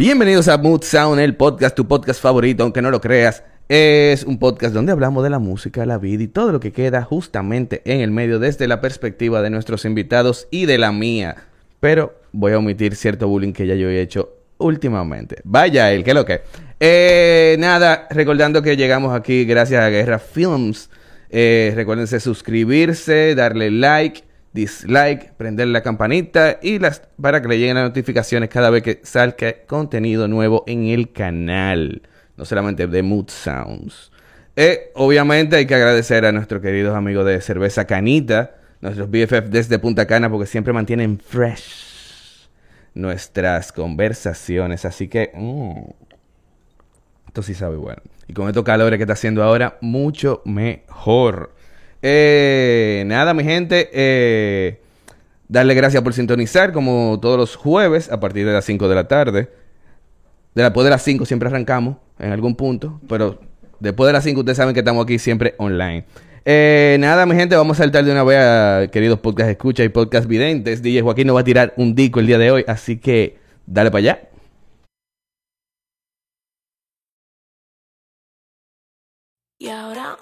Bienvenidos a Mood Sound, el podcast, tu podcast favorito, aunque no lo creas. Es un podcast donde hablamos de la música, la vida y todo lo que queda justamente en el medio desde la perspectiva de nuestros invitados y de la mía. Pero voy a omitir cierto bullying que ya yo he hecho últimamente. Vaya él, ¿qué es lo que? Eh, nada, recordando que llegamos aquí gracias a Guerra Films. Eh, recuérdense suscribirse, darle like, dislike, prender la campanita y las para que le lleguen las notificaciones cada vez que salga contenido nuevo en el canal no solamente de Mood Sounds. Eh, obviamente hay que agradecer a nuestros queridos amigos de Cerveza Canita, nuestros BFF desde Punta Cana, porque siempre mantienen fresh nuestras conversaciones. Así que, mm, esto sí sabe bueno. Y con estos calores que está haciendo ahora, mucho mejor. Eh, nada, mi gente. Eh, darle gracias por sintonizar, como todos los jueves, a partir de las 5 de la tarde. De después de las 5 siempre arrancamos en algún punto, pero después de las 5 ustedes saben que estamos aquí siempre online. Eh, nada, mi gente, vamos a saltar de una vez a queridos podcast escucha y podcast videntes. DJ Joaquín nos va a tirar un disco el día de hoy, así que dale para allá. Y ahora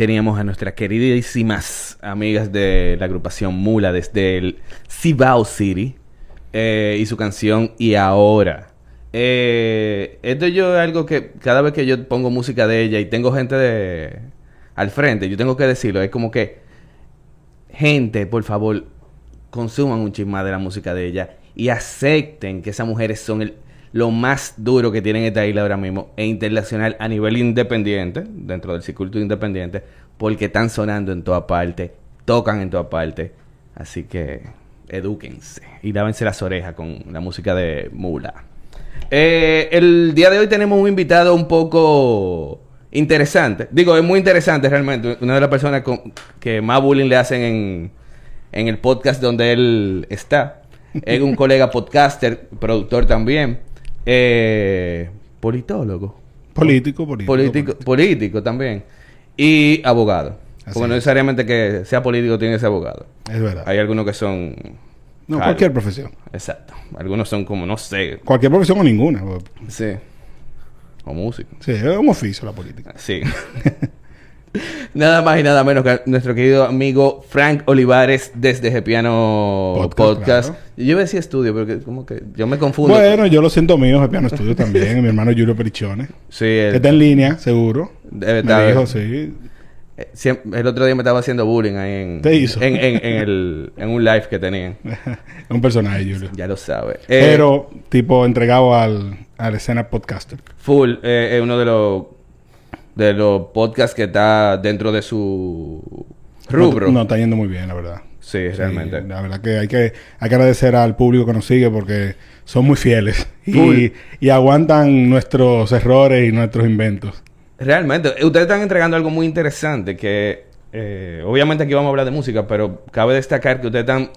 teníamos a nuestras queridísimas amigas de la agrupación Mula desde el Cibao City eh, y su canción Y ahora. Eh, esto yo algo que cada vez que yo pongo música de ella y tengo gente de al frente, yo tengo que decirlo, es como que gente, por favor, consuman un chisme de la música de ella y acepten que esas mujeres son el, lo más duro que tienen esta isla ahora mismo e internacional a nivel independiente, dentro del circuito independiente, porque están sonando en toda parte, tocan en toda parte. Así que edúquense y lávense las orejas con la música de Mula. Eh, el día de hoy tenemos un invitado un poco interesante. Digo, es muy interesante realmente. Una de las personas con- que más bullying le hacen en, en el podcast donde él está. Es un colega podcaster, productor también. Eh, politólogo. Político, político. Político, político también. Y abogado. Así Porque no es. necesariamente que sea político tiene que ser abogado. Es verdad. Hay algunos que son... no, cualquier profesión. Exacto. Algunos son como, no sé. Cualquier profesión o ninguna. Sí. O músico. Sí, es un oficio la política. Sí. nada más y nada menos que nuestro querido amigo Frank Olivares desde Gepiano Podcast. Podcast, claro. Yo iba a decir estudio, porque como que yo me confundo. Bueno, yo lo siento mío, el piano estudio también. mi hermano Julio Perichone. sí, Que el, está en línea, seguro. Debe Me estar- dijo, sí. eh, el otro día me estaba haciendo bullying ahí en, Te hizo. en, en- en el, en un live que tenían. un personaje, Julio. Ya lo sabe. Eh, Pero, tipo, entregado al, a la escena podcaster. Full, eh, es uno de los de los podcasts que está dentro de su rubro. No, no está yendo muy bien, la verdad. Sí, Sí, realmente. la verdad que hay, que hay que agradecer al público que nos sigue porque son muy fieles y, y aguantan nuestros errores y nuestros inventos. Realmente, ustedes están entregando algo muy interesante que eh, obviamente aquí vamos a hablar de música, pero cabe destacar que ustedes están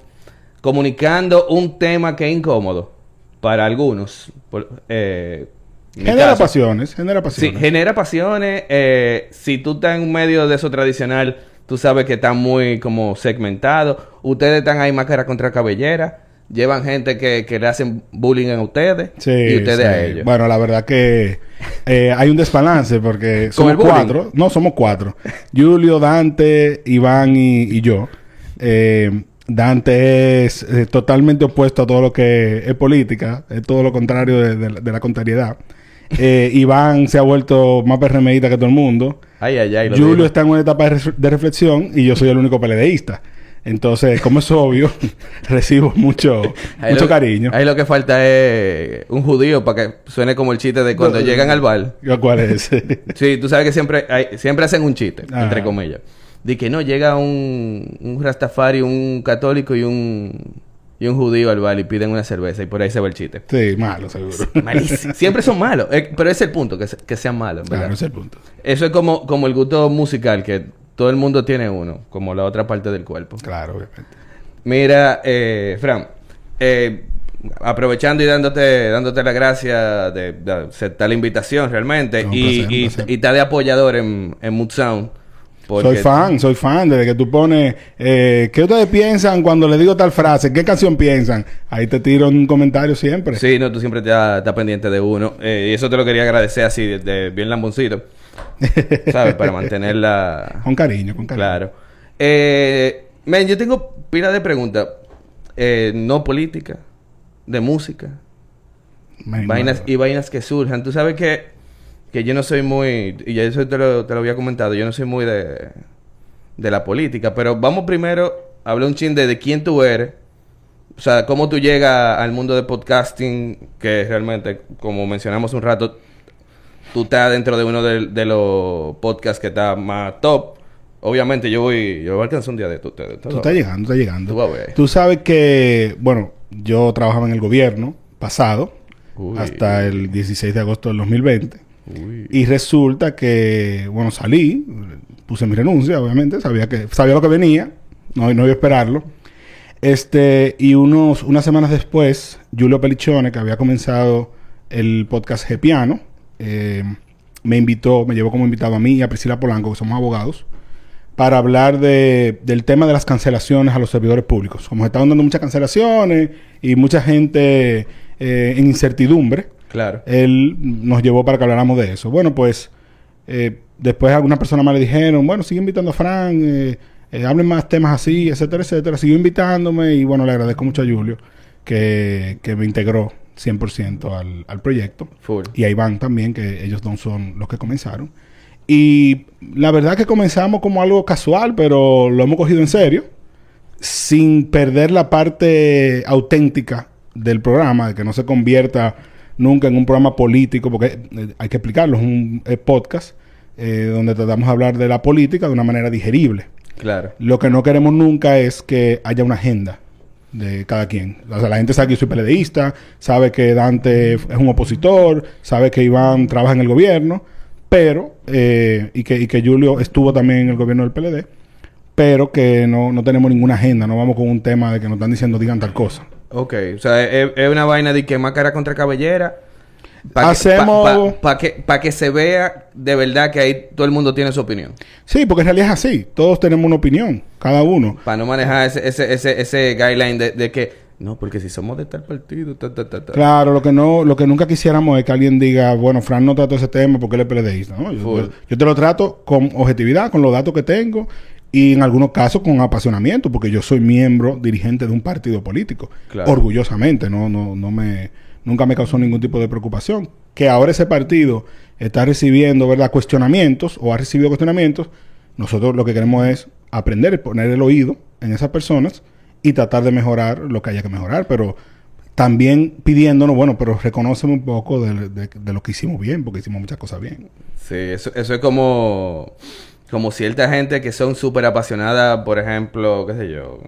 comunicando un tema que es incómodo para algunos. Por- eh, Genera caso. pasiones, genera Sí, pasiones. genera pasiones. eh, si tú estás en un medio de eso tradicional, tú sabes que está muy como segmentado. Ustedes están ahí máscara contra cabellera. Llevan gente que, que le hacen bullying a ustedes Sí, y ustedes a sí. ellos. Bueno, la verdad que eh, hay un desbalance porque ¿Con somos cuatro. No, somos cuatro. Julio, Dante, Iván y, y yo. Eh, Dante es eh, totalmente opuesto a todo lo que es política. Es todo lo contrario de, de la- de la contrariedad. Eh, Iván se ha vuelto más PRMista que todo el mundo. Ay, ay, ay. Julio digo. está en una etapa de, ref- de reflexión y yo soy el único peledeísta. Entonces, como es obvio, recibo mucho, Ahí mucho lo- cariño. Ahí lo que falta es un judío para que suene como el chiste de cuando No, llegan al bar. ¿Cuál es? Sí, tú sabes que siempre hay- siempre hacen un chiste, Ajá. entre comillas. De que no llega un, un rastafari, un católico y un y un judío al bar y piden una cerveza y por ahí se va el chiste. sí, malo, seguro. Malísimo. Siempre son malos, eh, pero ese es el punto, que, se- que sean malos, ¿verdad? Claro, ese es el punto. Eso es como, como el gusto musical, que todo el mundo tiene uno, como la otra parte del cuerpo. Claro, obviamente. Mira, eh, Fran, eh, aprovechando y dándote, dándote la gracia de, de aceptar la invitación realmente y, placer, y, y está de apoyador en, en Mood Sound. Porque- Soy fan, soy fan. Desde que tú pones, eh, ¿qué ustedes piensan cuando le digo tal frase? ¿Qué canción piensan? Ahí te tiro un comentario siempre. Sí, no, tú siempre estás pendiente de uno. eh, y eso te lo quería agradecer así, de, de bien lamboncito. ¿Sabes? Para mantenerla... Con cariño, con cariño. Claro. Eh, men, yo tengo pila de preguntas. No política, de música. Vainas y vainas que surjan. Tú sabes que, que yo no soy muy... Y ya eso te lo, te lo había comentado. Yo no soy muy de, de la política. Pero vamos primero a hablar un chin de, de quién tú eres. O sea, cómo tú llegas al mundo de podcasting. Que realmente, como mencionamos un rato, tú estás dentro de uno de, de los podcasts que está más top. Obviamente yo voy... Yo voy a alcanzar un día de esto, ustedes. Tú estás llegando, estás llegando. Tú sabes que, bueno, yo trabajaba en el gobierno pasado, Uy. hasta el 16 de agosto del 2020. Y resulta que, bueno, salí, puse mi renuncia, obviamente, sabía que sabía lo que venía, no, no iba a esperarlo. Este, y unos, unas semanas después, Julio Pelichone, que había comenzado el podcast Gepiano, eh, me invitó, me llevó como invitado a mí y a Priscila Polanco, que somos abogados, para hablar de, del tema de las cancelaciones a los servidores públicos. Como se estaban dando muchas cancelaciones y mucha gente eh, en incertidumbre, Claro. él nos llevó para que habláramos de eso. Bueno, pues eh, después algunas personas más le dijeron, bueno, sigue invitando a Fran, eh, eh, hablen más temas así, etcétera, etcétera. Siguió invitándome y bueno, le agradezco mucho a Julio que, que me integró 100% al, al proyecto. Full. Y a Iván también, que ellos dos son los que comenzaron. Y la verdad que comenzamos como algo casual, pero lo hemos cogido en serio, sin perder la parte auténtica del programa, de que no se convierta nunca en un programa político, porque eh, hay que explicarlo, es un eh, podcast eh, donde tratamos de hablar de la política de una manera digerible. Claro. Lo que no queremos nunca es que haya una agenda de cada quien. O sea, la gente sabe que yo soy peledeísta, sabe que Dante es un opositor, sabe que Iván trabaja en el gobierno, pero, eh, y, que, y que Julio estuvo también en el gobierno del PLD, pero que no, no tenemos ninguna agenda, no vamos con un tema de que nos están diciendo digan tal cosa. Ok, o sea, es, es una vaina de que máscara contra cabellera. Hacemos- Para que, pa que se vea de verdad que ahí todo el mundo tiene su opinión. Sí, porque en realidad es así, todos tenemos una opinión, cada uno. Para no manejar ese, ese, ese, ese guideline de, de que, no, porque si somos de tal partido, ta, ta, ta. Claro, lo que no, lo que nunca quisiéramos es que alguien diga, bueno, Fran no trató ese tema porque él es PLDista, ¿no? Yo- yo te lo trato con objetividad, con los datos que tengo y en algunos casos con apasionamiento, porque yo soy miembro, dirigente de un partido político, Claro. orgullosamente, no, no, no me, nunca me causó ningún tipo de preocupación. Que ahora ese partido está recibiendo, ¿verdad? Cuestionamientos o ha recibido cuestionamientos. Nosotros lo que queremos es aprender, poner el oído en esas personas y tratar de mejorar lo que haya que mejorar, pero también pidiéndonos, bueno, pero reconocemos un poco de, de- de lo que hicimos bien, porque hicimos muchas cosas bien. Sí, eso, eso es como, como cierta gente que son súper apasionada, por ejemplo, qué sé yo,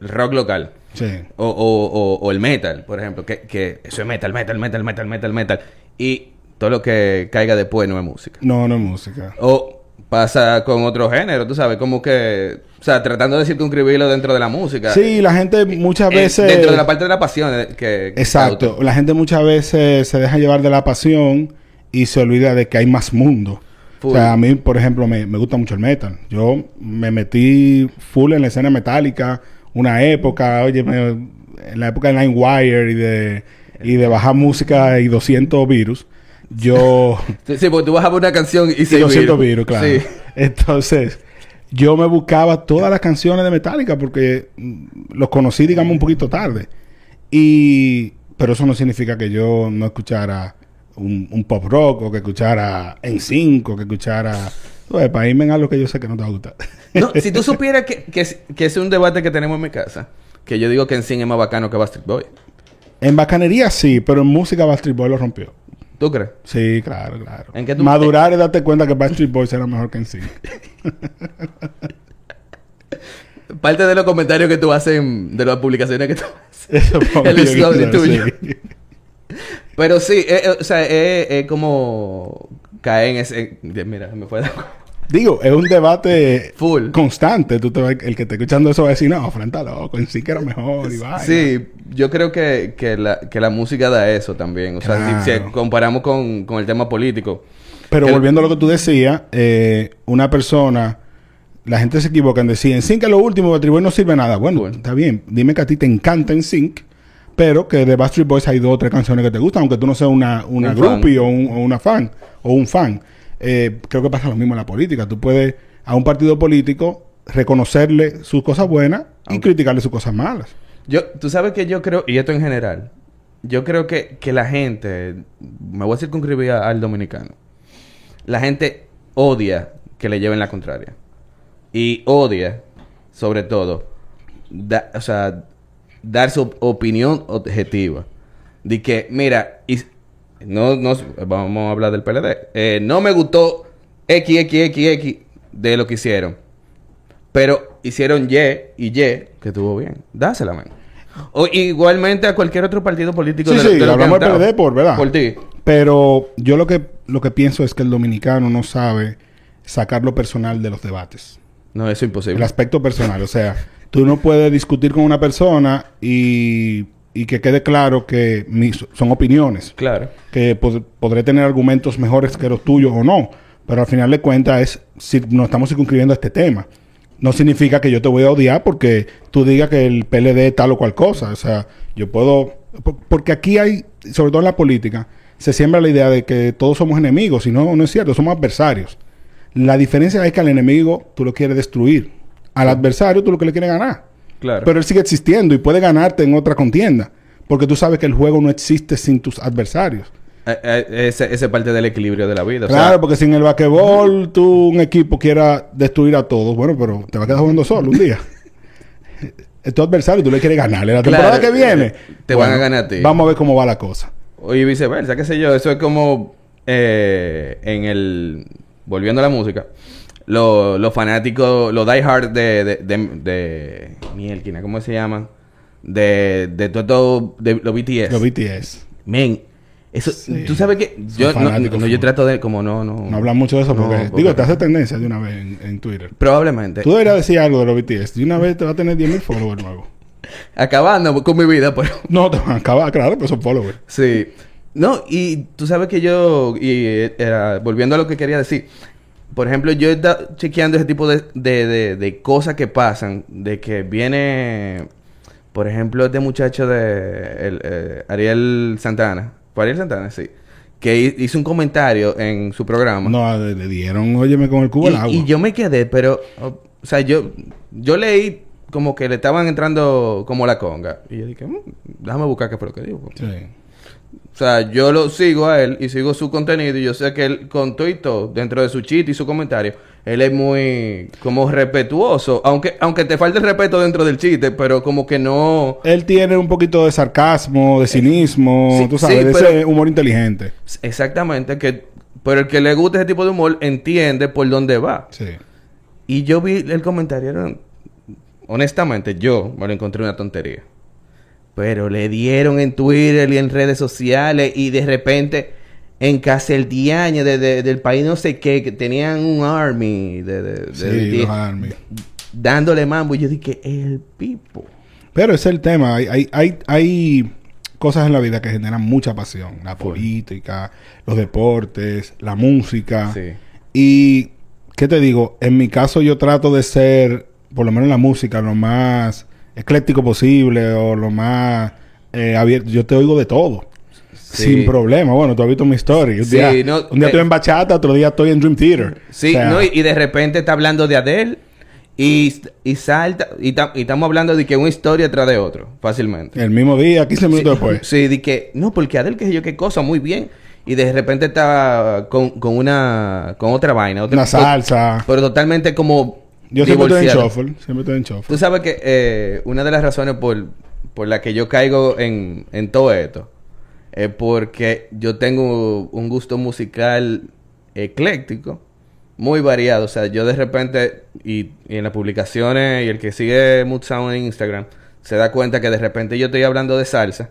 el rock local. Sí. O, o, o, o el metal, por ejemplo, que, que eso es metal, metal, metal, metal, metal, metal. Y todo lo que caiga después no es música. No, no es música. O pasa con otro género, tú sabes, como que, o sea, tratando de circunscribirlo dentro de la música. Sí, la gente muchas Eh, veces... Dentro de la parte de la pasión eh, que... que Exacto. La gente muchas veces se deja llevar de la pasión y se olvida de que hay más mundo. Full. O sea, a mí, por ejemplo, me, me gusta mucho el metal. Yo me metí full en la escena metálica una época, oye, me- en la época de Nine Wire y de, y de bajar música y 200 virus. Yo... Sí, porque tú ver una canción y y se 200 virus, claro. Sí. Entonces, yo me buscaba todas las canciones de Metallica porque los conocí, digamos, un poquito tarde. Y... Pero eso no significa que yo no escuchara un, un pop rock o que escuchara en 5 que escuchara... Oye, para irme en algo que yo sé que no te gusta. No, si tú supieras que, que, es- que es un debate que tenemos en mi casa, que yo digo que en cine es más bacano que Bastard Boy. en bacanería sí, pero en música Backstreet Boys lo rompió. ¿Tú crees? Sí, claro, claro. ¿En qué tú- Madurar y darte cuenta que Backstreet Boys era mejor que en 5. Parte de los comentarios que tú haces, en- de las publicaciones que tú haces. Eso El slogan tuyo. sí. Pero sí, eh, eh, o sea, es es como caer en ese... de- Mira, me fue... Digo, es un debate Full. constante. Tú te el que esté escuchando eso va a decir, no, Fran está loco, en sí que era mejor y vaina". Sí, yo creo que, que, la, que la música da eso también. O sea, si, comparamos con, con el tema político. Pero El- volviendo a lo que tú decías, eh, una persona, la gente se equivoca en decir, en Sync es lo último, Backstreet Boys no sirve de nada. Bueno, Bueno. está bien. Dime que a ti te encanta en Sync, pero que de Backstreet Boys hay dos o tres canciones que te gustan, aunque tú no seas una, una Un groupie o, un- o una fan, o un fan. Eh, creo que pasa lo mismo en la política. Tú puedes a un partido político reconocerle sus cosas buenas y criticarle sus cosas malas. Yo, tú sabes que yo creo, y esto en general, yo creo que, que la gente, me voy a circunscribir al dominicano, la gente odia que le lleven la contraria. Y odia, sobre todo, da- o sea, dar su op- opinión objetiva. De que, mira, y, no, no, vamos a hablar del PLD. Eh, no me gustó X, X, X, X de lo que hicieron. Pero hicieron Y y Y, que estuvo bien. Dásela, man. O igualmente a cualquier otro partido político Sí, de sí, de lo hablamos del. PLD por, ¿verdad? Por ti. Pero yo lo que, lo que pienso es que el dominicano no sabe sacar lo personal de los debates. No, eso es El imposible. aspecto personal. O sea, tú no puedes discutir con una persona y, y que quede claro que mis, son opiniones. Claro. Que pod- podré tener argumentos mejores que los tuyos o no. Pero al final de cuentas es si nos estamos circunscribiendo a este tema. No significa que yo te voy a odiar porque tú digas que el PLD es tal o cual cosa. O sea, yo puedo... por- Porque aquí hay, sobre todo en la política, se siembra la idea de que todos somos enemigos. Y no, no es cierto, somos adversarios. La diferencia es que al enemigo tú lo quieres destruir. Al adversario tú lo que le quieres ganar. Claro. Pero él sigue existiendo y puede ganarte en otra contienda. Porque tú sabes que el juego no existe sin tus adversarios. Eh, eh, ese, ese es parte del equilibrio de la vida. o sea, claro, porque si en el basquetbol tú, un equipo quiera destruir a todos, bueno, pero te vas a quedar jugando solo un día. es tu adversario tú le quieres ganarle. La Claro, temporada que viene, eh, te van a ganar a ti. Vamos a ver cómo va la cosa. Y viceversa, qué sé yo. Eso es como eh, en el... volviendo a la música, los fanáticos, los diehard de, de, de, de Mielkina, ¿cómo se llaman? De, de todo, de los BTS. Los BTS. Men, eso, Sí. tú sabes que yo, no, no, yo trato de, como no, no. No hablan mucho de eso No, porque, porque- digo, te hace tendencia de una vez en, en Twitter. Probablemente. Tú deberías decir algo de los BTS. De una vez te va a tener 10.000 followers nuevos. Acabando con mi vida, pero No, te van a acabar, claro, pero son followers. Sí. No, y tú sabes que yo, y eh, era, volviendo a lo que quería decir, por ejemplo, yo he estado chequeando ese tipo de, de, de, de cosas que pasan, de que viene, por ejemplo, este muchacho de el, eh, Ariel Santana, ¿fue Ariel Santana? Sí, que hi- hizo un comentario en su programa. No, le, dieron, óyeme, con el cubo al y, agua. y yo me quedé, pero, o, o sea, yo, yo leí como que le estaban entrando como la conga. Y yo dije, "Mm, déjame buscar qué fue lo que dijo. Sí. O sea, yo lo sigo a él y sigo su contenido y yo sé que él con y todo, dentro de su chiste y su comentario, él es muy como respetuoso, aunque aunque te falte el respeto dentro del chiste, pero como que no Él tiene un poquito de sarcasmo, de cinismo, sí, tú sabes, sí, de pero- ese humor inteligente. exactamente que pero el que le guste ese tipo de humor entiende por dónde va. Sí. Y yo vi el comentario, honestamente, yo me lo encontré una tontería. Pero le dieron en Twitter y en redes sociales y de repente en Caseldiaña de, de- del país no sé qué, que tenían un army de, Sí, los Army. dándole mambo. Y yo dije, el pipo. Pero ese es el tema. Hay, hay, hay, hay cosas en la vida que generan mucha pasión. La política, los deportes, la música. Sí. Y, ¿qué te digo? En mi caso yo trato de ser, por lo menos en la música, lo más ecléctico posible o lo más eh, abierto. Yo te oigo de todo. Sí. Sin problema. Bueno, tú has visto mi story. Un Sí, día, no, un día eh, estoy en bachata, otro día estoy en Dream Theater. Sí, O sea, no, y, y de repente está hablando de Adele y, y salta, y, ta- y estamos hablando de que una historia tras de otro, fácilmente. El mismo día, 15 minutos después. Sí, de que, no, porque Adel, que sé yo, qué cosa, muy bien. Y de repente está con, con una, con otra vaina. Otra, Una salsa. Pero totalmente como Yo siempre estoy en shuffle. Siempre estoy en shuffle. Tú sabes que eh, una de las razones por, por la que yo caigo en, en todo esto es porque yo tengo un gusto musical ecléctico, muy variado. O sea, yo de repente, y, y en las publicaciones, y el que sigue Mood Sound en Instagram, se da cuenta que de repente yo estoy hablando de salsa,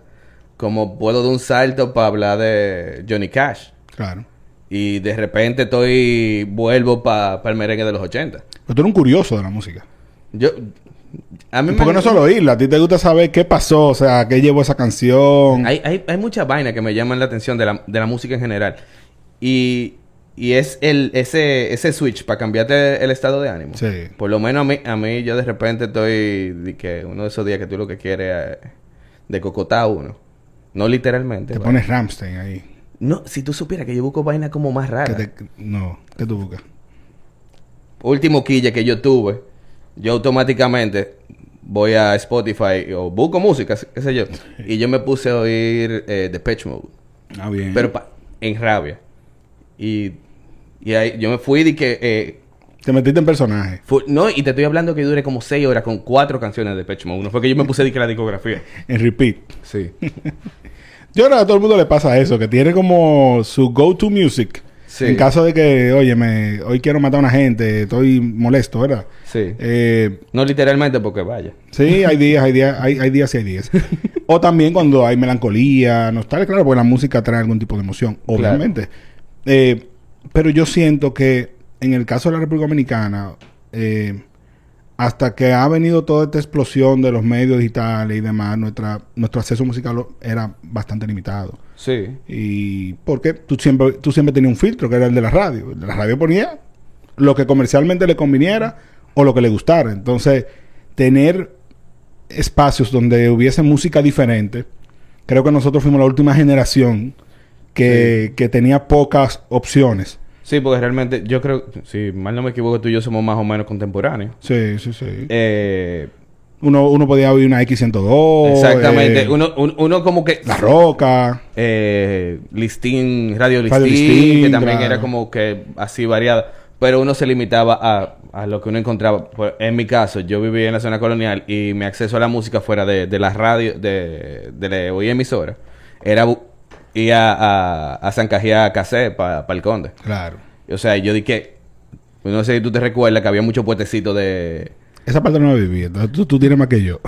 como puedo de un salto para hablar de Johnny Cash. Claro. Y de repente estoy, vuelvo para el merengue de los 80. Pero tú eres un curioso de la música. Yo, a mí Porque no solo oírla, a ti te gusta saber qué pasó, o sea, qué llevó esa canción. Hay, hay, hay muchas vainas que me llaman la atención de la, de la música en general. Y, y es el, ese, ese switch para cambiarte el estado de ánimo. Sí. Por lo menos a mí, a mí yo de repente estoy que uno de esos días que tú lo que quieres es de cocotar a uno. No literalmente. Te ¿vale? pones Ramstein ahí. No, si tú supieras que yo busco vainas como más Que raras. te- no, ¿qué tú buscas? Último quille que yo tuve, yo automáticamente voy a Spotify o busco música, qué sé yo. Y yo me puse a oír eh, Depeche Mode. Ah, bien. pero pa- en rabia. Y, y ahí yo me fui de que... eh, Te metiste en personaje. no, y te estoy hablando que dure como seis horas con cuatro canciones de Depeche Mode. No fue que yo me puse de que la discografía. En repeat. Sí. Yo creo que a todo el mundo le pasa eso, que tiene como su go-to music. Sí. En caso de que, oye, me, hoy quiero matar a una gente, estoy molesto, ¿verdad? Sí. Eh, No literalmente porque vaya. sí, hay días, hay días, hay, hay días y hay días. o también cuando hay melancolía, nostalgia, claro, porque la música trae algún tipo de emoción, obviamente. Eh, pero yo siento que en el caso de la República Dominicana, eh, hasta que ha venido toda esta explosión de los medios digitales y demás, nuestra, nuestro acceso musical era bastante limitado. Sí. Y porque tú siempre, tú siempre tenías un filtro que era el de la radio. El de la radio ponía lo que comercialmente le conviniera o lo que le gustara. Entonces, tener espacios donde hubiese música diferente, creo que nosotros fuimos la última generación que, que tenía pocas opciones. Sí, porque realmente yo creo... Si mal no me equivoco, tú y yo somos más o menos contemporáneos. Sí, sí, sí. Eh, Uno, uno podía oír una X102. exactamente. eh, Uno, un- uno como que... La Roca. eh, listín, radio listín, Radio Listín, que también claro. era como que así variada. Pero uno se limitaba a, a lo que uno encontraba. Por- en mi caso, yo vivía en la zona colonial y mi acceso a la música fuera de, de la radio, de, de la oí emisora, era ir a, a, a San Cajiá a cassette para el Conde. Claro. O sea, yo dije, no sé si tú te recuerdas que había muchos puestecitos de... Esa parte no la viví. Entonces tú, tú tienes más que yo.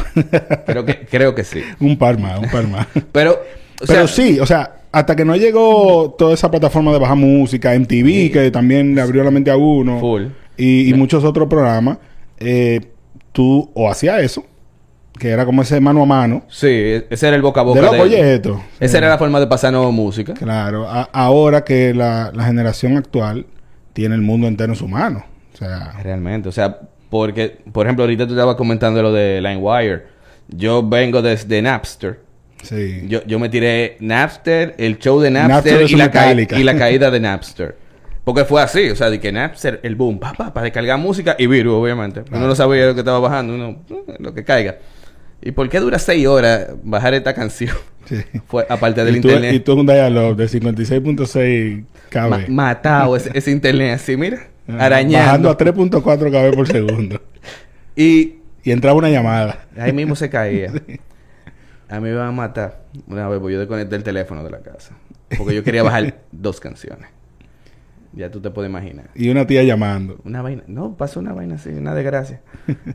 Creo que, creo que sí. un par más, un par más. Pero, o Pero sea, sí, o sea, hasta que no llegó toda esa plataforma de bajar música, MTV, que también le abrió la mente a uno, Full. y, y muchos otros programas, eh, tú o hacías eso, que era como ese mano a mano, Sí, ese era el boca a boca de de, loco, oye esto. Esa era la forma de pasarnos música. Claro, a- ahora que la, la generación actual tiene el mundo entero en su mano. O sea, Realmente, o sea, porque, por ejemplo, ahorita tú estabas comentando lo de LimeWire. Yo vengo desde Napster. sí. Yo, yo me tiré Napster, el show de Napster Napster, y, la ca- y la caída de Napster. Porque fue así, o sea, de que Napster, el boom, papá, para descargar música y virus, obviamente. Uno no sabía lo que estaba bajando, uno, eh, lo que caiga. ¿Y por qué dura seis horas bajar esta canción? sí. Fue aparte del y, tú, internet. y tú un dialog de 56.6 KB. Ma- matado ese, ese internet así, mira, Ah, Bajando arañando. a 3.4 KB por segundo. Y y entraba una llamada. ahí mismo se caía. A mí me iban a matar. Una vez, pues yo desconecté el teléfono de la casa. Porque yo quería bajar dos canciones. Ya tú te puedes imaginar. Y una tía llamando. Una vaina. No, pasó una vaina así, una desgracia.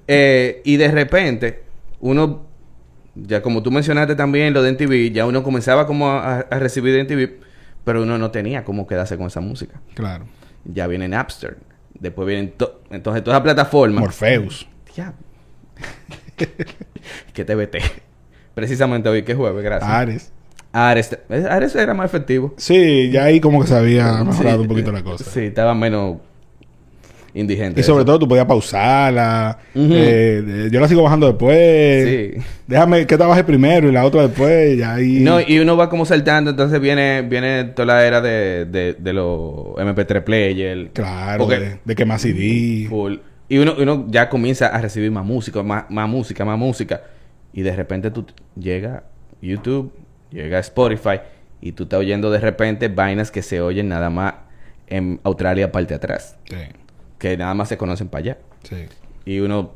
Eh, y de repente, uno, ya como tú mencionaste también lo de NTV, ya uno comenzaba como a, a recibir de NTV, pero uno no tenía cómo quedarse con esa música. Claro. Ya viene Napster. Después vienen to- entonces todas las plataformas. Morpheus. Ya. que te vete. Precisamente hoy, que jueves, gracias. Ares. Ares, Ares era más efectivo. Sí, ya ahí como que se había mejorado Sí, un poquito eh, la cosa. Sí, estaba menos indigente. Y sobre eso. todo tú podías pausarla. Eh, eh, yo la sigo bajando después. Sí. Déjame que esta baje primero y la otra después. Y ahí. No, y uno va como saltando, entonces viene viene toda la era de, de, de los MP3 player. Claro, Porque- de, de que más CD. Full. Y uno, uno ya comienza a recibir más música, más, más música, más música. Y de repente tú llega YouTube, llega Spotify, y tú estás oyendo de repente vainas que se oyen nada más en Australia parte atrás. Sí, Que nada más se conocen para allá. sí. Y uno,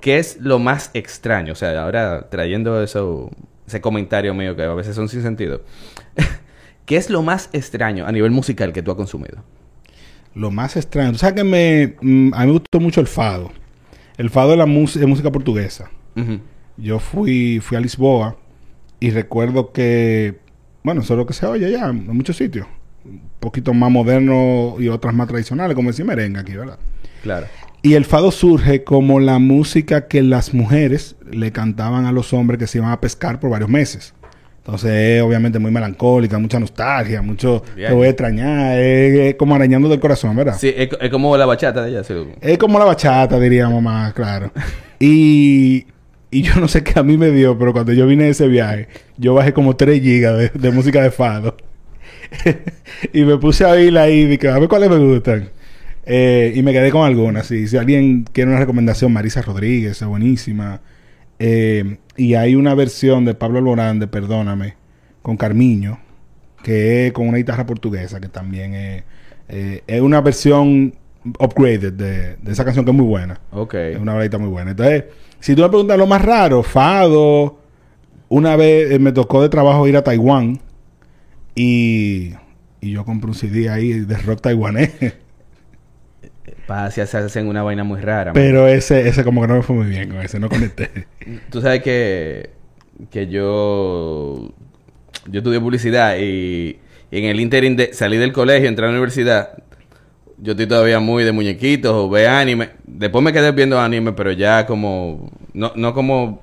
¿qué es lo más extraño? O sea, ahora trayendo eso, ese comentario mío que a veces son sin sentido. ¿Qué es lo más extraño a nivel musical que tú has consumido? Lo más extraño. Tú sabes que me, mm, a mí me gustó mucho el fado. El fado es la es música portuguesa. Yo fui, fui a Lisboa y recuerdo que, bueno, eso es lo que se oye ya en muchos sitios. Un poquito más moderno y otras más tradicionales, como decir merengue aquí, ¿verdad? Claro. Y el fado surge como la música que las mujeres le cantaban a los hombres que se iban a pescar por varios meses. Entonces es obviamente muy melancólica, mucha nostalgia, mucho Bien. te voy a extrañar, es, es como arañando del corazón, ¿verdad? Sí, es, es como la bachata de ella. sí. Es como la bachata, diríamos más, claro. Y, y yo no sé qué a mí me dio, pero cuando yo vine de ese viaje, yo bajé como 3 gigas de, de música de fado. y me puse a oírla ahí y dije, a ver cuáles me gustan. Eh, y me quedé con algunas. Y si alguien quiere una recomendación, Marisa Rodríguez, es buenísima. Eh, y hay una versión de Pablo Alborán de Perdóname, con Carmiño, que es con una guitarra portuguesa, que también es, eh, es una versión upgraded de, de esa canción que es muy buena. Ok. Es una baladita muy buena. Entonces, si tú me preguntas lo más raro, Fado, una vez me tocó de trabajo ir a Taiwán y, y yo compré un CD ahí de rock taiwanés. Para si se hacen una vaina muy rara. man. Pero ese, ese como que no me fue muy bien con ese, no conecté. Tú sabes que, que yo, yo estudié publicidad y, y en el interim de salir del colegio, entrar a la universidad, yo estoy todavía muy de muñequitos o ve anime. Después me quedé viendo anime, pero ya como, no, no como,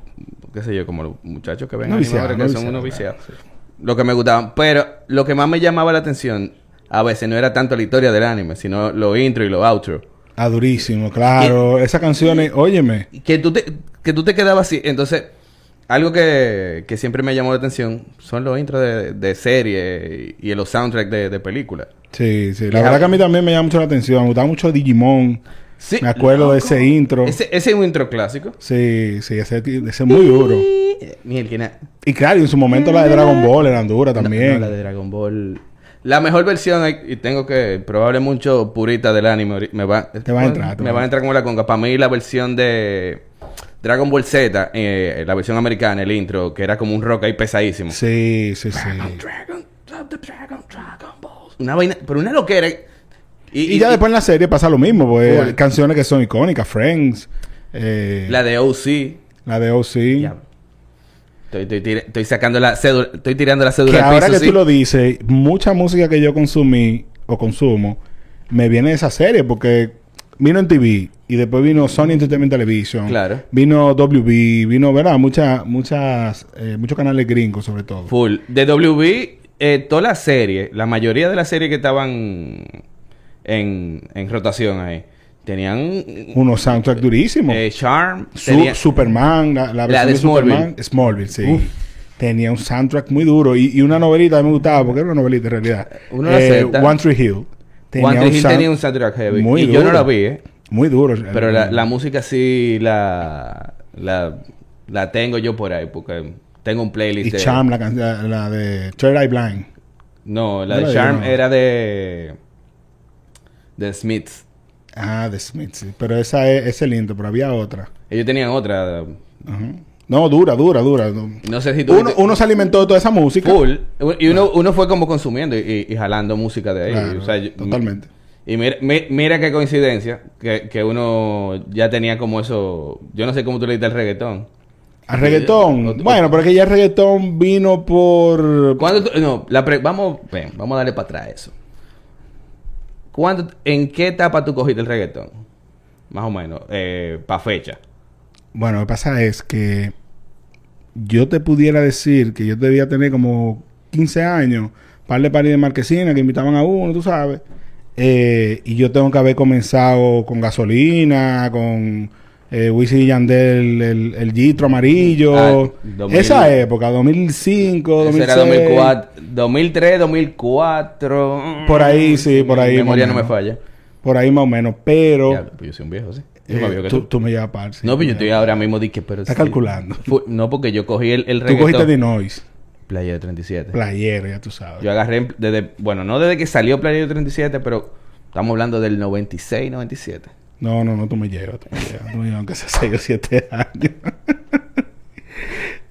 qué sé yo, como los muchachos que ven No anime viciado, ahora que no son viciado, unos claro, viciados. Lo que me gustaban. Pero lo que más me llamaba la atención, a veces no era tanto la historia del anime, sino lo intro y lo outro. Ah, durísimo, claro. Esas canciones, óyeme. que tú te, que tú te quedabas así. Entonces, algo que, que siempre me llamó la atención son los intros de, de serie y, y los soundtracks de, de películas. Sí, sí. La verdad que a mí también me llama mucho la atención. Me gustaba mucho Digimon. Sí, Me acuerdo de ese intro. Ese, ese es un intro clásico. Sí, sí, ese, es muy duro. Y claro, en su momento la de Dragon Ball eran duras también. No, no, la de Dragon Ball. La mejor versión, y tengo que, probable mucho purita del anime, me va, Te va a entrar, me va a entrar como la conga. Para mí la versión de Dragon Ball Z, eh, la versión americana, el intro, que era como un rock ahí pesadísimo. Sí, sí, sí. Dragon, Dragon, drop the Dragon, Dragon Balls. Una vaina, pero una loquera. Y, ya después en la serie pasa lo mismo, pues Full. hay canciones que son icónicas, Friends, eh, La de OC. la de OC. Ya. Estoy, estoy, tira- estoy sacando la cédula, estoy tirando la cédula Que al ahora piso, que ¿sí? tú lo dices, mucha música que yo consumí o consumo me viene de esa serie porque vino en TV y después vino Sony Entertainment Television. Claro. Vino WB, vino, ¿verdad? Muchas, muchas, eh, muchos canales gringos sobre todo. Full. De WB, eh, toda la serie, la mayoría de las series que estaban en, en rotación ahí, tenían Unos soundtracks durísimos. eh, Charm, Su- tenía- Superman, la, la La versión de de, Superman. Smallville. Smallville, sí. Uf. Tenía un soundtrack muy duro y, y una novelita me gustaba porque era una novelita en realidad. Uno la Eh. One Tree Hill. One Tree Hill tenía un soundtrack heavy. muy y yo no la vi, ¿eh? Muy duro. Pero la, la música sí la, la, la tengo yo por ahí, porque tengo un Y playlist de... Charm, la, la, la de Third Eye Blind. No, la No de Charm digo, no. era de... De Smiths. Ah, de Smith, sí. Pero esa es, ese es lindo, pero había otra. Ellos tenían otra... Ajá. No, dura, dura, dura. No. Sé si tú... Uno, uno se alimentó de toda esa música. Full. Y uno, uno fue como consumiendo y, y jalando música de ahí. Claro, O sea, yo- totalmente. Y mira, mi- mira qué coincidencia que, que uno ya tenía como eso... Yo no sé cómo tú le diste al reggaetón. A reggaetón. O- o- bueno, pero es que ya el reggaetón vino por... ¿Cuándo tú- no, la pre- vamos, ven, vamos a darle para atrás eso. ¿Cuándo, ¿En qué etapa tú cogiste el reggaetón? Más o menos, eh, para fecha. Bueno, lo que pasa es que yo te pudiera decir que yo debía tener como 15 años, par de paris de marquesina que invitaban a uno, tú sabes. Eh, y yo tengo que haber comenzado con gasolina, con eh, Wisin y Yandel, el, el Gitro amarillo. Ah, 2000. Esa época, 2005, Ese 2006. era 2004, 2003, 2004. Por ahí, sí, por ahí, Mi memoria no me falla. Por ahí más o menos. Pero Diablo, pues yo soy un viejo, sí. Yo eh, viejo que tú, tú. tú me llevas par. sí. No, pero yo estoy ahora mismo dije, pero Estás sí. calculando. Fu- no, porque yo cogí el, el Tú reggaetón. cogiste de Noise, Playa de 37. playero, ya tú sabes. Yo agarré desde, bueno, no desde que salió Playa de 37, pero estamos hablando del 96, 97. No, no, no, tú me llevas, tú me llevas. Tú me llevas aunque sea 6 o 7 años.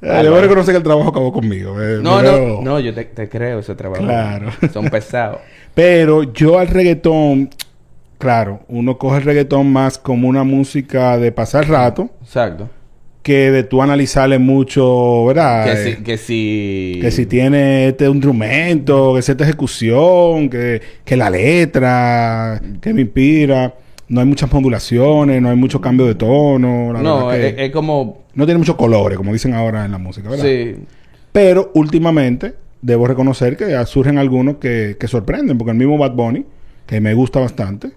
Ah, Debo no. reconocer que el trabajo acabó conmigo. eh, No, no, no, yo te, te creo ese trabajo. Claro. Son pesados. Pero yo al reggaetón, claro, uno coge el reggaetón más como una música de pasar rato Exacto. que de tú analizarle mucho, ¿verdad? Que Eh, si, que si... Que si tiene este instrumento, que si esta ejecución, que, que la letra, que me inspira. No hay muchas modulaciones, no hay mucho cambio de tono. La No, es, que es como... no tiene muchos colores, como dicen ahora en la música, ¿verdad? Sí. Pero últimamente debo reconocer que ya surgen algunos que, que sorprenden, porque el mismo Bad Bunny, que me gusta bastante,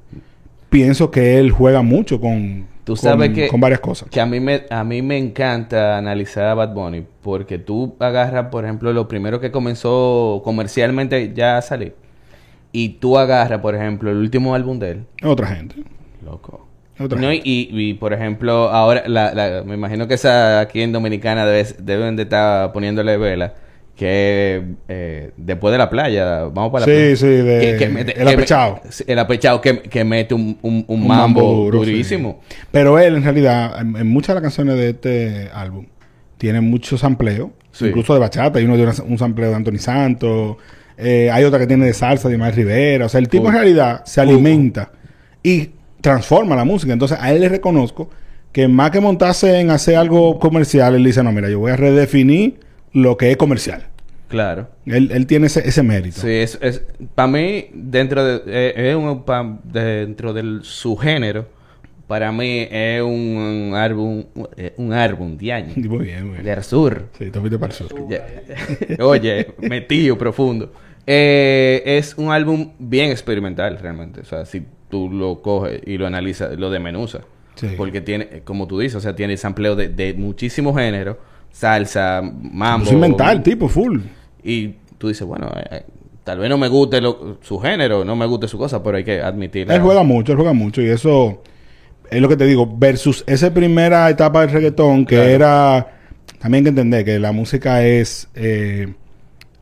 pienso que él juega mucho con, Tú con- sabes que... con varias cosas. Que a mí, me, a mí me encanta analizar a Bad Bunny. Porque tú agarras, por ejemplo, lo primero que comenzó comercialmente ya a salir. Y tú agarras, por ejemplo, el último álbum de él. Otra gente. Loco. Otra No, y, gente. y, y, por ejemplo, ahora, la, la- me imagino que esa aquí en Dominicana debe- deben de estar poniéndole vela, que eh, después de la playa, vamos para la Sí, playa. sí, de- el que sí, el apechao que, que mete un, un, un Un mambo, duro, durísimo. sí. Pero él, en realidad, en, en muchas de las canciones de este álbum, tiene mucho sampleo, Sí. incluso de bachata. Hay uno de una- un sampleo de Anthony Santos. Eh, hay otra que tiene de salsa de Ismael Rivera. O sea, el tipo en realidad se alimenta y transforma la música. Entonces, a él le reconozco que más que montarse en hacer algo comercial, él dice, no, mira, yo voy a redefinir lo que es comercial. Claro. Él, él tiene ese, ese mérito. Sí, es, es para mí dentro de eh, es un pa- dentro del su género para mí es un, álbum eh, un álbum de año Muy bien, muy bien. del sur. Sí, te fuiste para el sur. Oye, metido profundo. Eh, es un álbum bien experimental realmente, o sea, si tú lo coges y lo analizas, lo desmenuzas. Sí. Porque tiene, como tú dices, o sea, tiene sampleo de, de muchísimos géneros, salsa, mambo. Es mental, tipo, full. Y tú dices, bueno, eh, eh, tal vez no me guste lo- su género, no me guste su cosa, pero hay que admitirlo. Él juega mucho, él juega mucho. Y eso es lo que te digo. Versus esa primera etapa del reggaetón, que Claro. era. También hay que entender que la música es. eh,